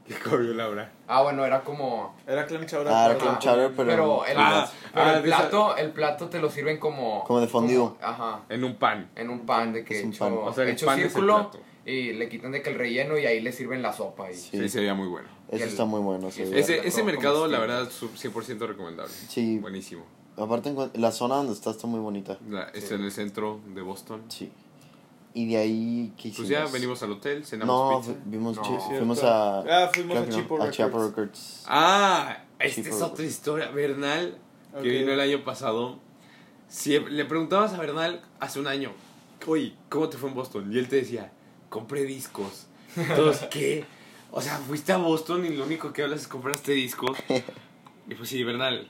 ¿Qué comió Laura? Ah, bueno, era como... Era clam chowder. Ah, era pero- clam chowder, pero... Pero el, Ah, pero ah, el plato, el plato te lo sirven como... Como de fondue. como- ajá. En un pan. En un pan de que Es un hecho, pan. O sea, el hecho pan es el círculo plato. Y le quitan de que el relleno y ahí le sirven la sopa. Y, Sí. Sí, sería muy bueno. Eso el- está muy bueno. sí. Ese, ese mercado, la verdad, su- 100% recomendable. Sí. Buenísimo. Aparte, la zona donde está está muy bonita. La- Está Sí. en el centro de Boston. Sí. Y de ahí, ¿qué Pues hicimos? ya venimos al hotel, cenamos No, pizza. vimos, No. chi- fuimos a... Ah, fuimos a no, Chipo a Records. Records. Ah, esta es otra historia. Bernal, Ok. que vino el año pasado, siempre, le preguntabas a Bernal hace un año, oye, ¿cómo te fue en Boston? Y él te decía, compré discos. Entonces, ¿qué? O sea, fuiste a Boston y lo único que hablas es compraste discos. Y pues sí, Bernal,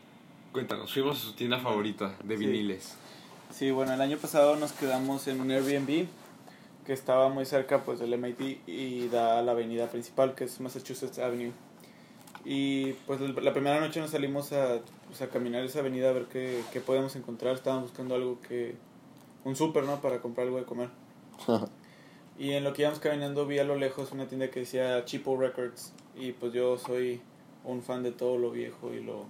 cuéntanos, fuimos a su tienda favorita de Sí. viniles. Sí, bueno, el año pasado nos quedamos en un Airbnb que estaba muy cerca pues del MIT y da a la avenida principal que es Massachusetts Avenue. Y pues la la primera noche nos salimos a, pues, a caminar esa avenida a ver qué, qué podíamos encontrar. Estábamos buscando algo que... un súper, ¿no? Para comprar algo de comer. Y en lo que íbamos caminando vi a lo lejos una tienda que decía Chipo Records. Y pues yo soy un fan de todo lo viejo y lo...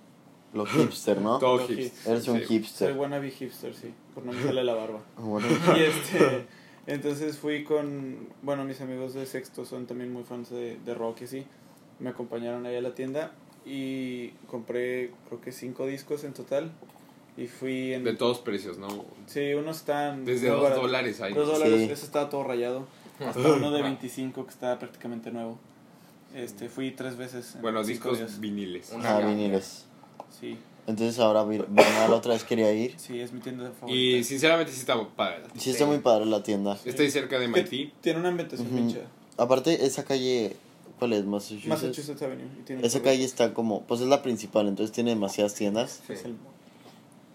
Lo hipster, ¿no? Todo Lo hipster. Eres un Sí. Soy hipster. wannabe hipster, sí. Por no me sale la barba. Bueno, Y este, entonces fui con, bueno, mis amigos de sexto son también muy fans de, de rock y así. Me acompañaron ahí a la tienda y compré creo que cinco discos en total. Y fui en... De todos precios, ¿no? Sí, unos están... Desde dos baratos. dólares ahí. Dos dólares, Sí. ese estaba todo rayado. Hasta uno de 25 que estaba prácticamente nuevo. Este, fui tres veces. en Bueno, discos días. viniles. Una ah, viniles. Sí, Entonces ahora Bernal otra vez quería ir. sí, es mi tienda favorita. Y sinceramente sí está padre. Sí está muy padre la tienda. Está ahí cerca de MIT. Tiene una ambientación Ujú. bien chida. Aparte, esa calle... ¿Cuál es? Massachusetts. Massachusetts Avenue. y tiene Esa calle está como... Pues es la principal, entonces tiene demasiadas tiendas. Sí.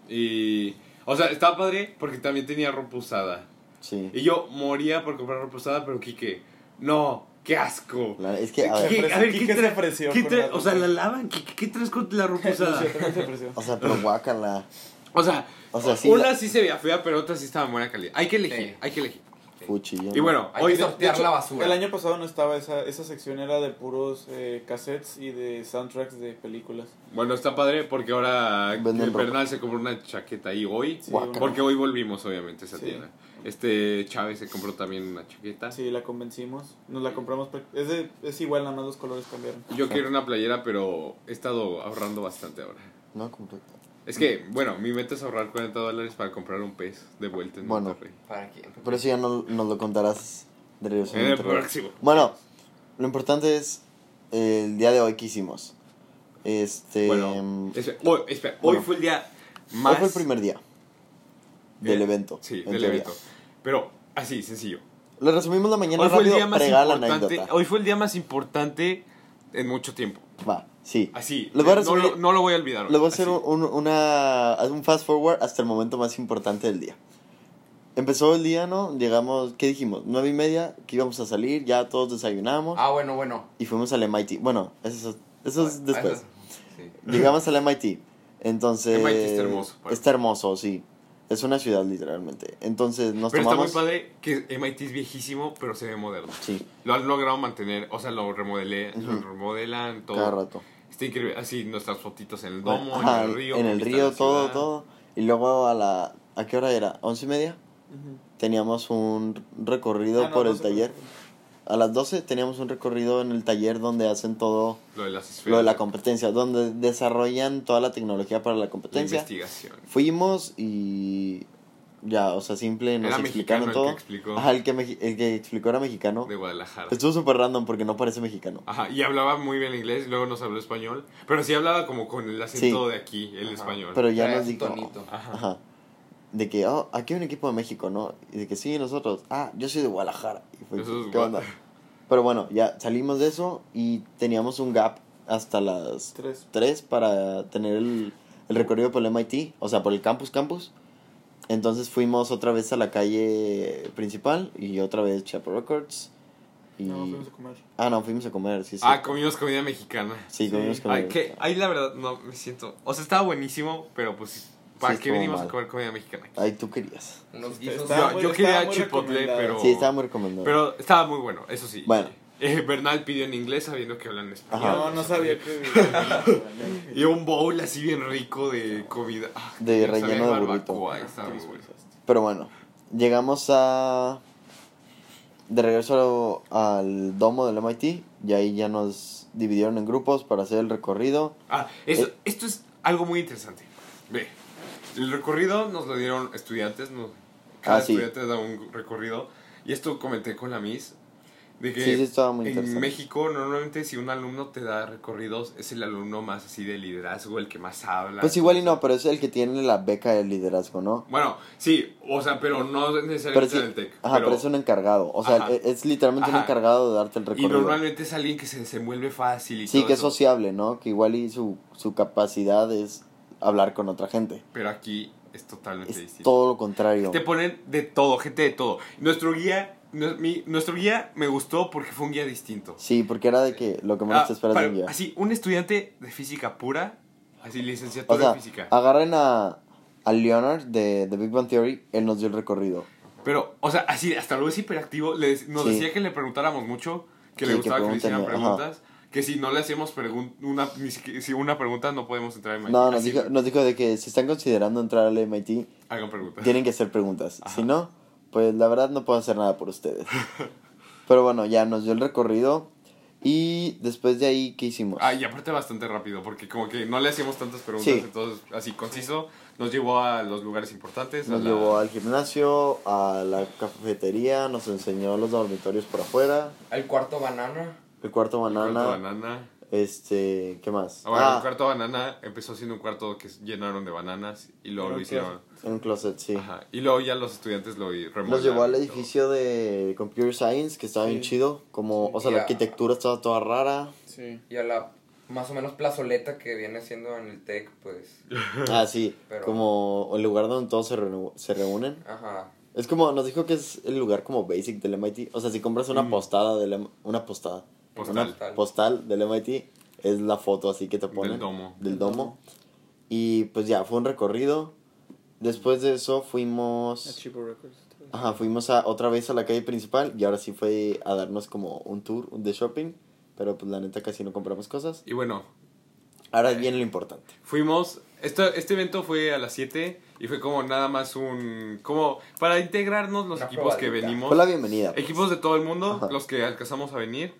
Y O sea, estaba padre porque también tenía ropa usada. Sí. Y yo moría por comprar ropa usada, pero Kike, no, qué asco. La- es que, a ¿Qué- ver, a ver, Quique ¿qué se tra- ofreció qué con tra- la O sea, la lavan. ¿Qué, qué, traes con la ropa usada? Se o sea, pero guácala. O sea, O sea, sí, una la- sí se veía fea, pero otra sí estaba en buena calidad. Hay que elegir, Sí. hay que elegir. Fuchi. Y no. bueno, Hay hoy que sortear hecho- la basura. El año pasado no estaba esa, esa sección, era de puros eh, cassettes y de soundtracks de películas. Bueno, está padre porque ahora Venden ropa. Bernal se compró una chaqueta ahí hoy. Sí. Porque hoy volvimos, obviamente, a esa Sí. tienda. Este Chávez se compró también una chaqueta. Sí, la convencimos. Nos la compramos. Es, de- es igual, nada más los colores cambiaron. Yo quiero una playera, pero he estado ahorrando bastante ahora. No, completo. Es que, bueno, mi meta es ahorrar 40 dólares para comprar un pez de vuelta en Bueno. Monterrey. ¿Para quién? Pero eso ya no, nos lo contarás de regreso. En el Monterrey. próximo. Bueno, lo importante es el día de hoy que hicimos. Este. Bueno, hoy espera, hoy, espera, hoy fue el día más... fue el primer día del Eh, evento. Sí, del teoría. evento. Pero, así, sencillo. Le resumimos la mañana Hoy fue el día más importante. Hoy fue el día más importante en mucho tiempo. Va, sí. Así. Les voy a no, resumir- lo, no lo voy a olvidar. Le voy a hacer un, un- una, un fast forward hasta el momento más importante del día. Empezó el día, ¿no? Llegamos, ¿qué dijimos? Nueve y media, que íbamos a salir, ya todos desayunamos Ah, bueno, bueno. y fuimos al MIT. Bueno, eso, es- eso es después. Sí. Llegamos al MIT. Entonces. MIT está hermoso, Está hermoso, sí. Es una ciudad, literalmente. Entonces nos Pero tomamos. está muy padre que MIT es viejísimo, pero se ve moderno. Sí, Lo han logrado mantener, o sea, lo remodelé, lo remodelan, todo. cada rato. Está increíble. Así nuestras fotitos en el domo, Ajá, en el río. en el río, todo, ciudad. todo. Y luego a la. ¿A qué hora era? ¿Once y media? Teníamos un recorrido Ah, no, por no el taller. A las 12 teníamos un recorrido en el taller donde hacen todo Lo de las esferas. lo de la competencia, donde desarrollan toda la tecnología para la La competencia. investigación. Fuimos y ya, o sea, simple, nos Era explicaron mexicano el todo. que explicó. Ajá, el que, meji- el que explicó era mexicano. De Guadalajara. Estuvo súper random porque no parece mexicano. Ajá, y hablaba muy bien inglés, y luego nos habló español. Pero sí hablaba como con el acento Sí. de aquí, el Ajá. español. Pero ya nos dijo. tonito. Ajá. Ajá. De que, oh, aquí hay un equipo de México, ¿no? Y de que sí, nosotros. Ah, yo soy de Guadalajara. Y fue, Eso es ¿qué onda? Pero bueno, ya salimos de eso y teníamos un gap hasta las Tres. 3 para tener el, el recorrido por el MIT, o sea, por el campus campus. Entonces fuimos otra vez a la calle principal y otra vez Chapo Records. Y... No, fuimos a comer. Ah, no, fuimos a comer, sí, sí. Ah, comimos comida mexicana. Sí, comimos Sí. comida. Ay, que ahí la verdad no me siento. O sea, estaba buenísimo, pero pues. ¿Para Sí, qué venimos mal. a comer comida mexicana? Ay, tú querías. Unos Está- guisos. estaba Yo- muy- yo estaba quería chipotle, pero- Sí, estaba muy recomendado. Pero estaba muy bueno, eso sí. Bueno. Eh, Bernal pidió en inglés sabiendo que hablan español. Ajá. No, no sabía que. Y un bowl así bien rico de comida. Ah, De relleno de burrito. estaba muy bueno. Pero bueno, llegamos a... De regreso al domo del MIT y ahí ya nos dividieron en grupos para hacer el recorrido. Ah, eso- Eh. esto es algo muy interesante. Ve, el recorrido nos lo dieron estudiantes, nos- cada Ah, sí. estudiante da un recorrido. Y esto comenté con la Miss, de que Sí, sí, estaba muy en. México normalmente si un alumno te da recorridos es el alumno más así de liderazgo, el que más habla. Pues igual y no, pero es el que tiene la beca de liderazgo, ¿no? Bueno, sí, o sea, pero no Pero necesariamente sí, en el TEC. ajá, pero, es un encargado. O sea, Ajá. es literalmente un Ajá. encargado de darte el Y recorrido. normalmente es alguien que se desenvuelve fácil y Sí, todo que es sociable, ¿no? Que igual y su, su capacidad es hablar con otra gente. Pero aquí es totalmente Es distinto. todo lo contrario. Te ponen de todo, gente de todo. Nuestro guía, mi- nuestro guía me gustó porque fue un guía distinto. Sí, porque era de que lo que menos Ah, te esperas para- de un guía. Así, un estudiante de física pura, así O licenciatura sea, en física. agarren a, a Leonard de The Big Bang Theory, él nos dio el recorrido. Pero, o sea, así, hasta luego es hiperactivo. le dec- nos Sí. decía que le preguntáramos mucho, que Sí, le que gustaba que, le hicieran pregunten, ajá. Que si no le hacíamos pregun- una, si una pregunta no podemos entrar en MIT. No, nos dijo, nos dijo de que si están considerando entrar al MIT, Hagan preguntas. tienen que hacer preguntas. Ajá. Si no, pues la verdad no puedo hacer nada por ustedes. Pero bueno, ya nos dio el recorrido. Y después de ahí, ¿qué hicimos? Ah, y aparte bastante rápido, porque como que no le hacíamos tantas preguntas, Sí. entonces así conciso, nos llevó a los lugares importantes. a Nos la- llevó al gimnasio, a la cafetería, nos enseñó los dormitorios por afuera, El cuarto banana. El cuarto banana, cuarto banana. este, ¿qué más? Ah, bueno, Ah, el cuarto banana empezó siendo un cuarto que llenaron de bananas y luego lo hicieron. un closet, sí. Ajá. Y luego ya los estudiantes lo remodelaron. Nos llevó al y todo. edificio de Computer Science, que estaba bien Sí. chido, como, o sea, la Ya. arquitectura estaba toda rara. Sí. Y a la más o menos plazoleta que viene siendo en el TEC, pues. Ah, sí. Pero- Como el lugar donde todos se, reu- se reúnen. Ajá. Es como, nos dijo que es el lugar como basic del MIT. O sea, si compras una Mm. postada del una postada, Postal. una postal del MIT, es la foto así que te ponen. domo. Del domo. Y pues ya, fue un recorrido. Después de eso fuimos... Archivo Records. Ajá, fuimos a, otra vez a la calle principal y ahora sí fue a darnos como un tour de shopping. Pero pues la neta casi no compramos cosas. Y bueno, Ahora viene lo importante. fuimos. Esto, este evento fue a las 7 y fue como nada más un. Como para integrarnos los Una equipos que venimos. Fue la bienvenida. pues. Equipos de todo el mundo, Ajá. los que alcanzamos a venir.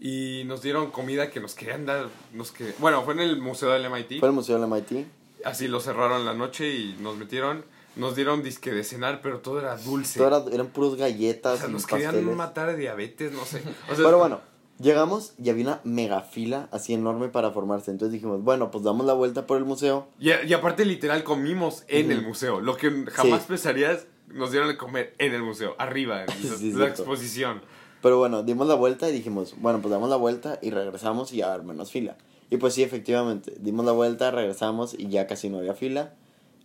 Y nos dieron comida que nos querían dar. Nos que, bueno, fue en el museo del MIT. Fue al Museo del MIT. Así lo cerraron la noche y nos metieron. Nos dieron disque de cenar, pero todo era dulce. Todo era- eran puros o galletas sea, y nos querían matar de diabetes, no sé. O sea, Pero bueno, llegamos y había una mega fila así enorme para formarse. Entonces dijimos, bueno, pues damos la vuelta por el museo. Y, y aparte, literal, comimos en el museo. Lo que jamás Sí. pensarías, nos dieron de comer en el museo, arriba, en la, Sí, la cierto. exposición. Pero bueno, dimos la vuelta y dijimos, bueno, pues damos la vuelta y regresamos y ya haber menos fila. Y pues sí, efectivamente, dimos la vuelta, regresamos y ya casi no había fila.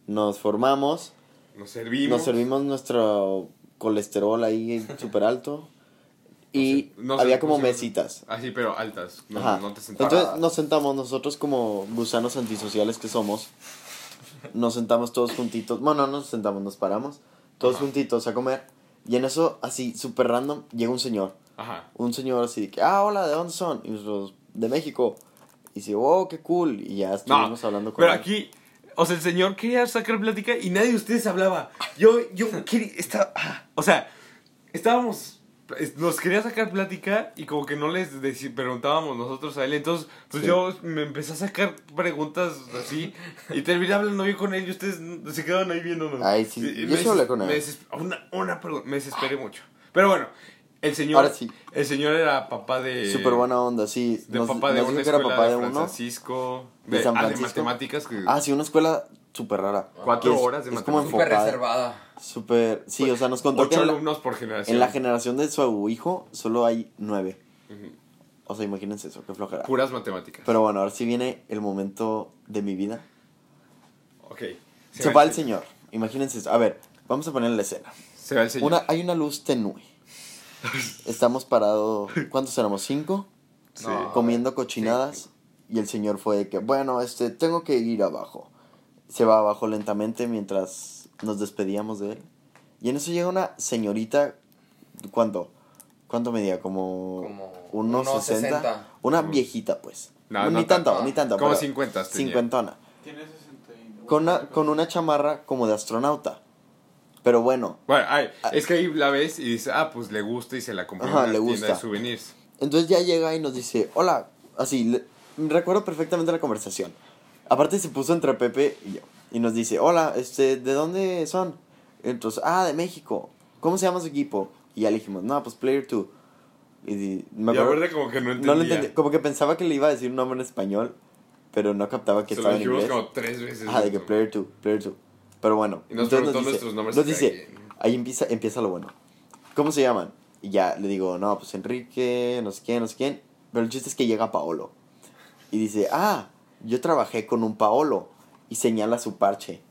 Nos formamos, Nos servimos. nos servimos nuestro colesterol ahí súper alto. Y No sé, había no como sé. mesitas. Así, pero altas. No, Ajá. no te sentabas. Entonces nos sentamos nosotros como gusanos antisociales que somos. Nos sentamos todos juntitos. Bueno, no nos sentamos, nos paramos. Todos Ajá. juntitos a comer. Y en eso, así, súper random, llega un señor. Ajá. Un señor así de que, ah, hola, ¿de dónde son? Y nosotros, de México. Y dice, oh, qué cool. Y ya No, estuvimos hablando con pero él. aquí, o sea, el señor quería sacar plática y nadie de ustedes hablaba. Yo, yo quería, estaba, ah, o sea, estábamos, es- nos quería sacar plática y como que no les preguntábamos nosotros a él. Entonces, pues Sí. yo me empecé a sacar preguntas así y terminé hablando bien con él y ustedes se quedaban ahí viéndonos. Ay, sí, Y- yo sí hablé con él. me una, una pregunta, me desesperé mucho. Pero bueno, el señor, Ahora sí. el señor era papá de... Súper buena onda, sí. De Nos- papá de nos una dijo que era papá de, de uno. Francisco, de de, San ah, de Francisco. matemáticas que Ah, sí, una escuela súper rara. Cuatro es- horas de es como matemáticas. Súper reservada. Súper, sí, o sea, nos contó que ocho en la, alumnos por generación. en la generación de su hijo solo hay nueve. O sea, imagínense eso, qué flojera. Puras matemáticas. Pero bueno, ahora sí viene el momento de mi vida. ok. Se va el señor. Imagínense eso. A ver, vamos a poner la escena. Se va el señor. Una, hay una luz tenue. Estamos parados, ¿cuántos éramos? ¿Cinco? Sí. No. Comiendo cochinadas. Y el señor fue de que, bueno, este, tengo que ir abajo. Se va abajo lentamente mientras nos despedíamos de él. Y en eso llega una señorita, ¿cuánto? ¿Cuánto medía? Como, Como unos unos 60. 60. Una viejita, pues. No, No, no ni tanto, tanto. ni tanto. Como pero 50 tenía. Cincuentona. Tiene 60 y... Con una, con una chamarra como de astronauta. Pero bueno, Bueno, ay, es que ahí la ves y dices, ah, pues le gusta y se la compró en Ajá, una le tienda gusta. de souvenirs. Entonces ya llega y nos dice, hola, así, le- recuerdo perfectamente la conversación. Aparte se puso entre Pepe y yo. Y nos dice, hola, este, ¿de dónde son? Entonces, ah, de México. ¿Cómo se llama su equipo? Y ya le dijimos, no, pues Player 2. Y di- me y acuerdo- aparte como que no entendía. no lo entendí. Como que pensaba que le iba a decir un nombre en español, pero no captaba que Se lo estaba en dijimos inglés. como tres veces. Ajá, de que Player 2, Player 2. Pero bueno. Y nos entonces preguntó dice- nuestros nombres Nos dice, ahí empieza, empieza lo bueno. ¿Cómo se llaman? Y ya le digo, no, pues Enrique, no sé quién, no sé quién. Pero el chiste es que llega Paolo. Y dice, ah, yo trabajé con un Paolo. Y señala su parche.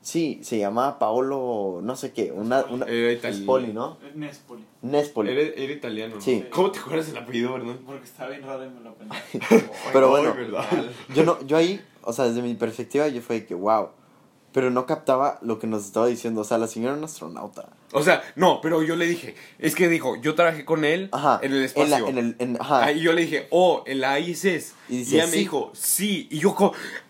Sí, se llama Paolo, no sé qué, una, una Era italiano. Spoli, ¿no? Es Nespoli. Nespoli. Era, era italiano, ¿no? Sí. ¿Cómo te acuerdas el apellido, verdad? Porque está bien raro y me lo aprendí. Pero bueno, yo no, yo ahí, o sea, desde mi perspectiva, yo fue de que, wow. Pero no captaba lo que nos estaba diciendo. O sea, la señora era una astronauta. O sea, no, pero yo le dije, es que dijo, yo trabajé con él Ajá. en el En, espacio. la, en el, en- ajá. Ahí yo le dije, oh, en la ISS. Y ella me "Sí". dijo, sí. Y yo,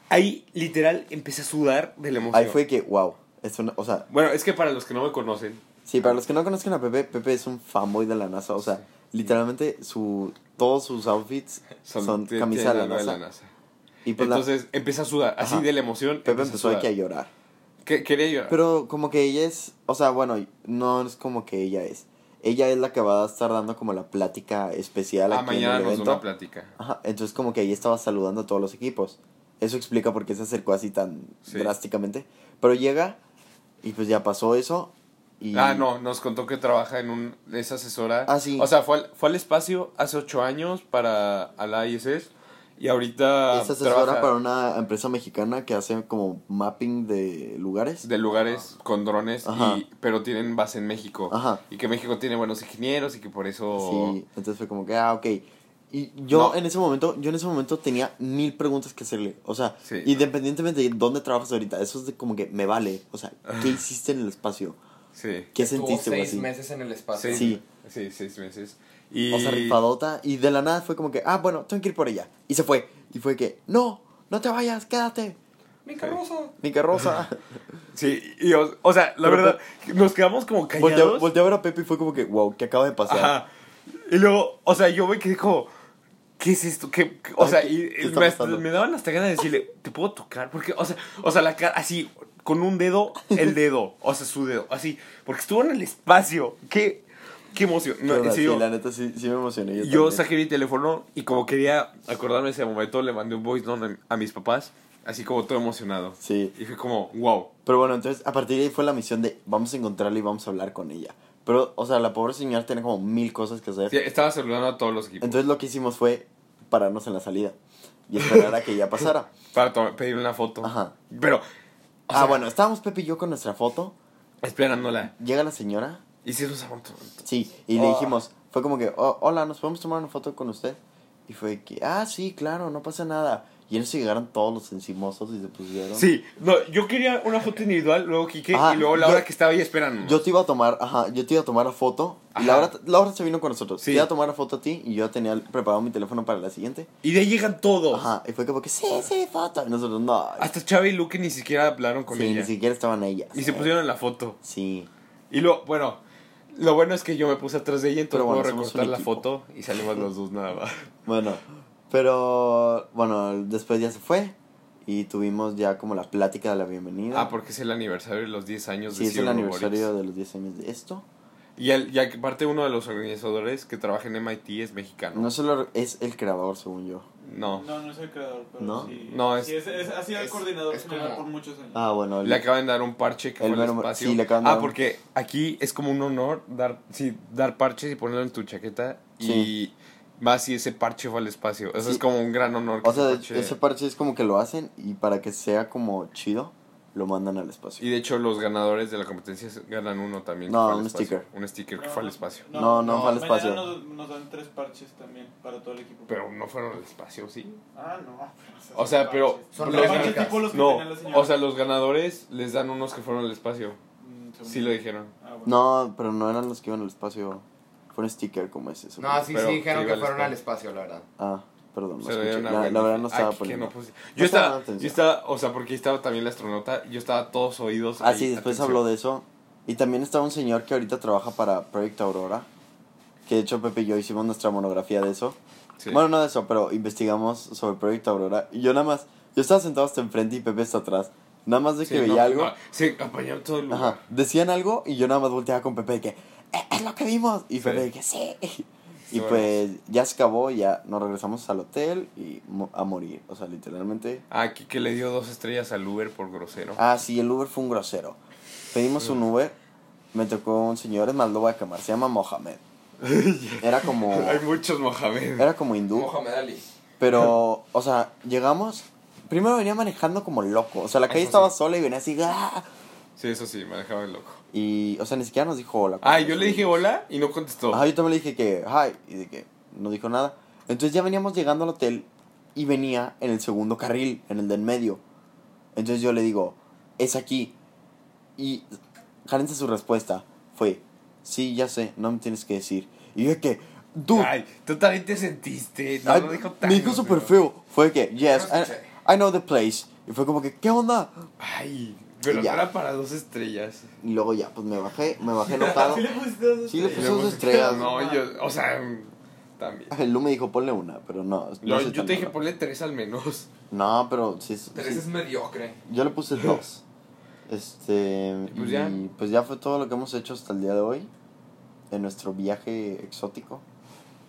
ahí literal empecé a sudar de la emoción. Ahí fue que, wow. Es una, o sea, Bueno, es que para los que no me conocen, sí, para los que no conozcan a Pepe, Pepe es un fanboy de la NASA. O sea, literalmente su, todos sus outfits son, camisa de la NASA. Y pues la- Entonces empecé a sudar, así Ajá. de la emoción. Pepe empezó a aquí a llorar. Que- Quería llorar. Pero como que ella es, o sea, bueno, no es como que ella es. Ella es la que va a estar dando como la plática especial ah, aquí en mañana el nos da evento. una plática. Ajá, entonces como que ahí estaba saludando a todos los equipos. Eso explica por qué se acercó así tan Sí. drásticamente. Pero llega y pues ya pasó eso. Y... Ah, no, nos contó que trabaja en un. Es asesora. Ah, sí. O sea, fue al, fue al espacio hace ocho años para a la ISS. Y ahorita Es asesora trabaja para una empresa mexicana que hace como mapping de lugares. de lugares con drones, Ajá. y, pero tienen base en México. Ajá. Y que México tiene buenos ingenieros y que por eso... Sí, entonces fue como que, ah, ok. Y yo No. en ese momento, yo en ese momento tenía mil preguntas que hacerle. O sea, Sí. independientemente de dónde trabajas ahorita, eso es de como que me vale. O sea, ¿qué hiciste en el espacio? Sí. ¿Qué sentiste, seis así? meses en el espacio. Sí. Sí. Sí, seis meses. Y... O sea, rifadota. Y de la nada fue como que, ah, bueno, tengo que ir por ella. Y se fue. Y fue que, no, no te vayas, quédate. Mi carroza. Mi carroza. Sí, y o, o sea, la Pero verdad, nos quedamos como callados. volteé a ver a Pepe y fue como que, wow, ¿qué acaba de pasar? Ajá. Y luego, o sea, yo me quedé como, ¿qué es esto? ¿Qué, qué- o Ay, sea, ¿qué- y, me, me daban hasta ganas de decirle, ¿te puedo tocar? Porque, o sea, o sea, la cara, así, con un dedo, el dedo, o sea, su dedo, así, porque estuvo en el espacio. Qué, qué emoción. No, sí, serio, la neta sí, sí me emocioné. Yo, yo saqué mi teléfono y como quería acordarme de ese momento, le mandé un voice note a mis papás, así como todo emocionado. Sí. Y fue como, wow. Pero bueno, entonces a partir de ahí fue la misión de vamos a encontrarla y vamos a hablar con ella. Pero, o sea, la pobre señora tenía como mil cosas que hacer. Sí, estaba saludando a todos los equipos. Entonces lo que hicimos fue pararnos en la salida y esperar a que ya pasara. para pedirle una foto. Ajá. Pero, o ah, sea, bueno, estábamos Pepe y yo con nuestra foto. esperándola. Llega la señora. Y sí nos aguantó. Sí, y le Oh. dijimos, fue como que, "Oh, hola, ¿nos podemos tomar una foto con usted? Y fue que, ah, sí, claro, no pasa nada. Y en eso llegaron todos los encimosos y se pusieron. Sí, no, yo quería una foto individual, luego Kike, Ajá, y luego Laura yo- que estaba ahí esperando. Yo te iba a tomar, ajá, yo te iba a tomar la foto. Y. Laura, Laura se vino con nosotros. Sí. Te iba a tomar la foto a ti y yo tenía preparado mi teléfono para la siguiente. Y de ahí llegan todos. Ajá, y fue como que, sí, sí, foto. Y nosotros, no. Hasta Chava y Luke ni siquiera hablaron con sí, ella. ni siquiera estaban ellas. Y se pusieron en la foto. Sí. Y lo, bueno, lo bueno es que yo me puse atrás de ella, entonces Pero bueno, puedo recortar la foto y salimos los dos nada más. Bueno, pero, bueno, después ya se fue. Y tuvimos ya como la plática de la bienvenida. Ah, porque es el aniversario de los 10 años Sí, de es el aniversario de los 10 años de esto. Y, el, y aparte uno de los organizadores que trabaja en MIT es mexicano. No solo es el creador, según yo. No. No, no es el creador, pero ¿No? sí. No, es- sí, es, es- ha sido el coordinador es general como- por muchos años. Ah, bueno. Le acaban de dar un parche que El fue al mero- espacio. sí, le acaban de ah, dar porque aquí es como un honor dar, sí, dar parches y ponerlo en tu chaqueta. Sí. Y más si ese parche fue al espacio. Eso Sí. es como un gran honor. que O sea, parche- ese parche es como que lo hacen y para que sea como chido, lo mandan al espacio. Y de hecho, los ganadores de la competencia ganan uno también. No, un sticker. Un sticker que fue al espacio. No, no fue al espacio. Nos, nos dan tres parches también para todo el equipo. Pero no fueron al espacio, sí. Ah, no. pero O sea, pero-. Son Los réplicas. parches tipo los que No, o sea, los ganadores les dan unos que fueron al espacio. Mm, Sí lo dijeron. Ah, bueno. No, pero no eran los que iban al espacio. Fue un sticker como ese. No, sí, Pero sí, dijeron que fueron al espacio. espacio, la verdad. Ah, perdón, no Se escuché. La, la verdad no estaba poniendo. no puse- No Yo estaba estaba, yo estaba, o sea, porque estaba también el astronauta, yo estaba todos oídos. Ah, ahí, sí, después atención. habló de eso. Y también estaba un señor que ahorita trabaja para Proyecto Aurora. Que de hecho Pepe y yo hicimos nuestra monografía de eso. Sí. Bueno, no de eso, pero investigamos sobre Proyecto Aurora. Y yo nada más, yo estaba sentado hasta enfrente y Pepe hasta atrás. Nada más de que Sí, veía no, algo. no, sí, apañaron todo el lugar. Ajá. Decían algo y yo nada más volteaba con Pepe de que, "Eh, es lo que vimos. Y Sí. Pepe de que, sí. Y bueno. pues ya se acabó, ya nos regresamos al hotel y mo- a morir. O sea, literalmente. Ah, aquí que le dio dos estrellas al Uber por grosero. Ah, sí, el Uber fue un grosero. Pedimos un Uber, me tocó un señor, es más, lo voy a quemar, se llama Mohamed. Era como, Hay muchos Mohamed. era como hindú, Mohamed Ali. pero, o sea, llegamos, primero venía manejando como loco, o sea, la calle Eso estaba sí. sola y venía así, ¡ah! Sí, eso sí, me dejaba loco. y, o sea, ni siquiera nos dijo hola. Ah, yo le dije hola y no contestó. Ajá, yo también le dije que, hi, y de que no dijo nada. Entonces ya veníamos llegando al hotel y venía en el segundo carril, en el del medio. Entonces yo le digo, es aquí. Y jálense su respuesta. Fue, sí, ya sé, no me tienes que decir. Y yo de que, dude, Ay, tú también te sentiste. No ay, lo dijo tan me dijo súper feo. Fue que, yes. I, I know the place. Y fue como que, ¿qué onda? Ay, pero ya. era para dos estrellas. Y luego ya, pues me bajé, me bajé enojado. ¿Sí le pusiste dos Sí, le estrellas? puse dos estrellas. No, yo, o sea, también. El Lu me dijo, ponle una, pero no. no Yo, yo te dije malo. ponle tres al menos. No, pero sí, sí. Tres es mediocre. Yo le puse dos. Este. Pues y ya. pues ya fue todo lo que hemos hecho hasta el día de hoy. En nuestro viaje exótico.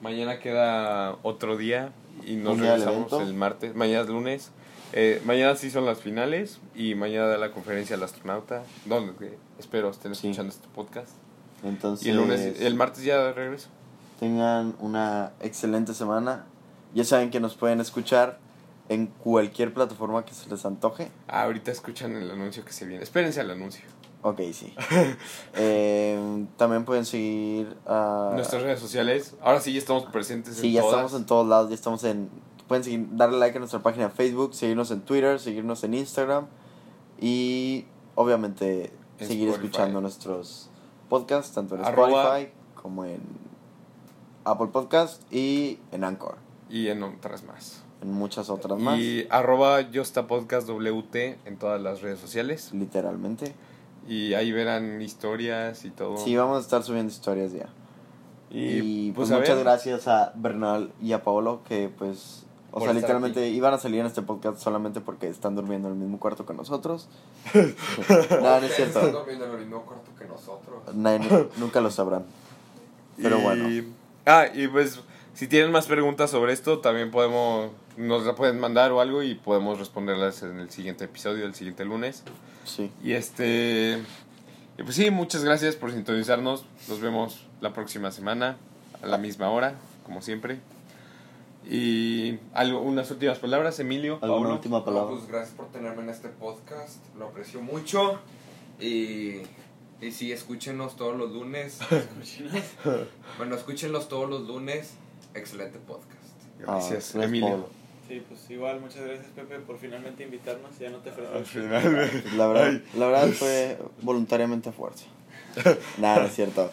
Mañana queda otro día y nos regresamos el martes. Mañana es lunes. Eh, mañana sí son las finales y mañana da la conferencia al astronauta. Donde espero estén Sí. escuchando este podcast. Entonces. Y el lunes, el martes ya de regreso. Tengan una excelente semana. Ya saben que nos pueden escuchar en cualquier plataforma que se les antoje. Ah, ahorita escuchan el anuncio que se viene. Espérense al anuncio. Ok, sí. Eh, también pueden seguir a... Nuestras redes sociales. Ahora sí ya estamos presentes Sí, en ya todas. estamos en todos lados, ya estamos en... Pueden seguir, darle like a nuestra página de Facebook, seguirnos en Twitter, seguirnos en Instagram y obviamente En seguir Spotify. escuchando nuestros podcasts, tanto en Arroba- Spotify como en Apple Podcast y en Anchor, Y en otras más. en muchas otras más, Y arroba YostaPodcastWT en todas las redes sociales. literalmente. Y ahí verán historias y todo. Sí, vamos a estar subiendo historias ya. Y, Y, pues, a muchas ver. gracias a Bernal y a Paolo que pues... O sea, literalmente aquí. iban a salir en este podcast solamente porque están durmiendo en el mismo cuarto que nosotros. no, no es cierto. Están durmiendo en el mismo cuarto que nosotros. Nadie nu- nunca lo sabrán. Pero Y- bueno. Ah, y pues si tienen más preguntas sobre esto, también podemos, nos la pueden mandar o algo y podemos responderlas en el siguiente episodio, el siguiente lunes. Sí. Y este, y pues sí, muchas gracias por sintonizarnos. Nos vemos la próxima semana a la misma hora, como siempre. Y algo, unas últimas palabras, Emilio. ¿Alguna Paulo? última No, palabra? pues gracias por tenerme en este podcast. Lo aprecio mucho. Y, y sí, escúchenos todos los lunes. bueno, escúchenlos todos los lunes. Excelente podcast. Gracias, Ah, Emilio. Pablo. Sí, pues igual, muchas gracias Pepe por finalmente invitarnos, ya no te ofreces. final. La verdad, la verdad fue voluntariamente a fuerza. Nada, es cierto.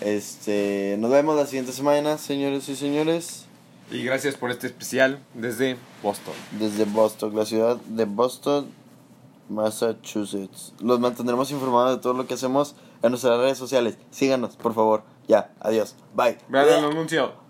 Este, nos vemos la siguiente semana, señores y señores, Y gracias por este especial desde Boston. desde Boston, la ciudad de Boston, Massachusetts. Los mantendremos informados de todo lo que hacemos en nuestras redes sociales. Síganos, por favor. Ya, adiós. Bye. Vean el anuncio.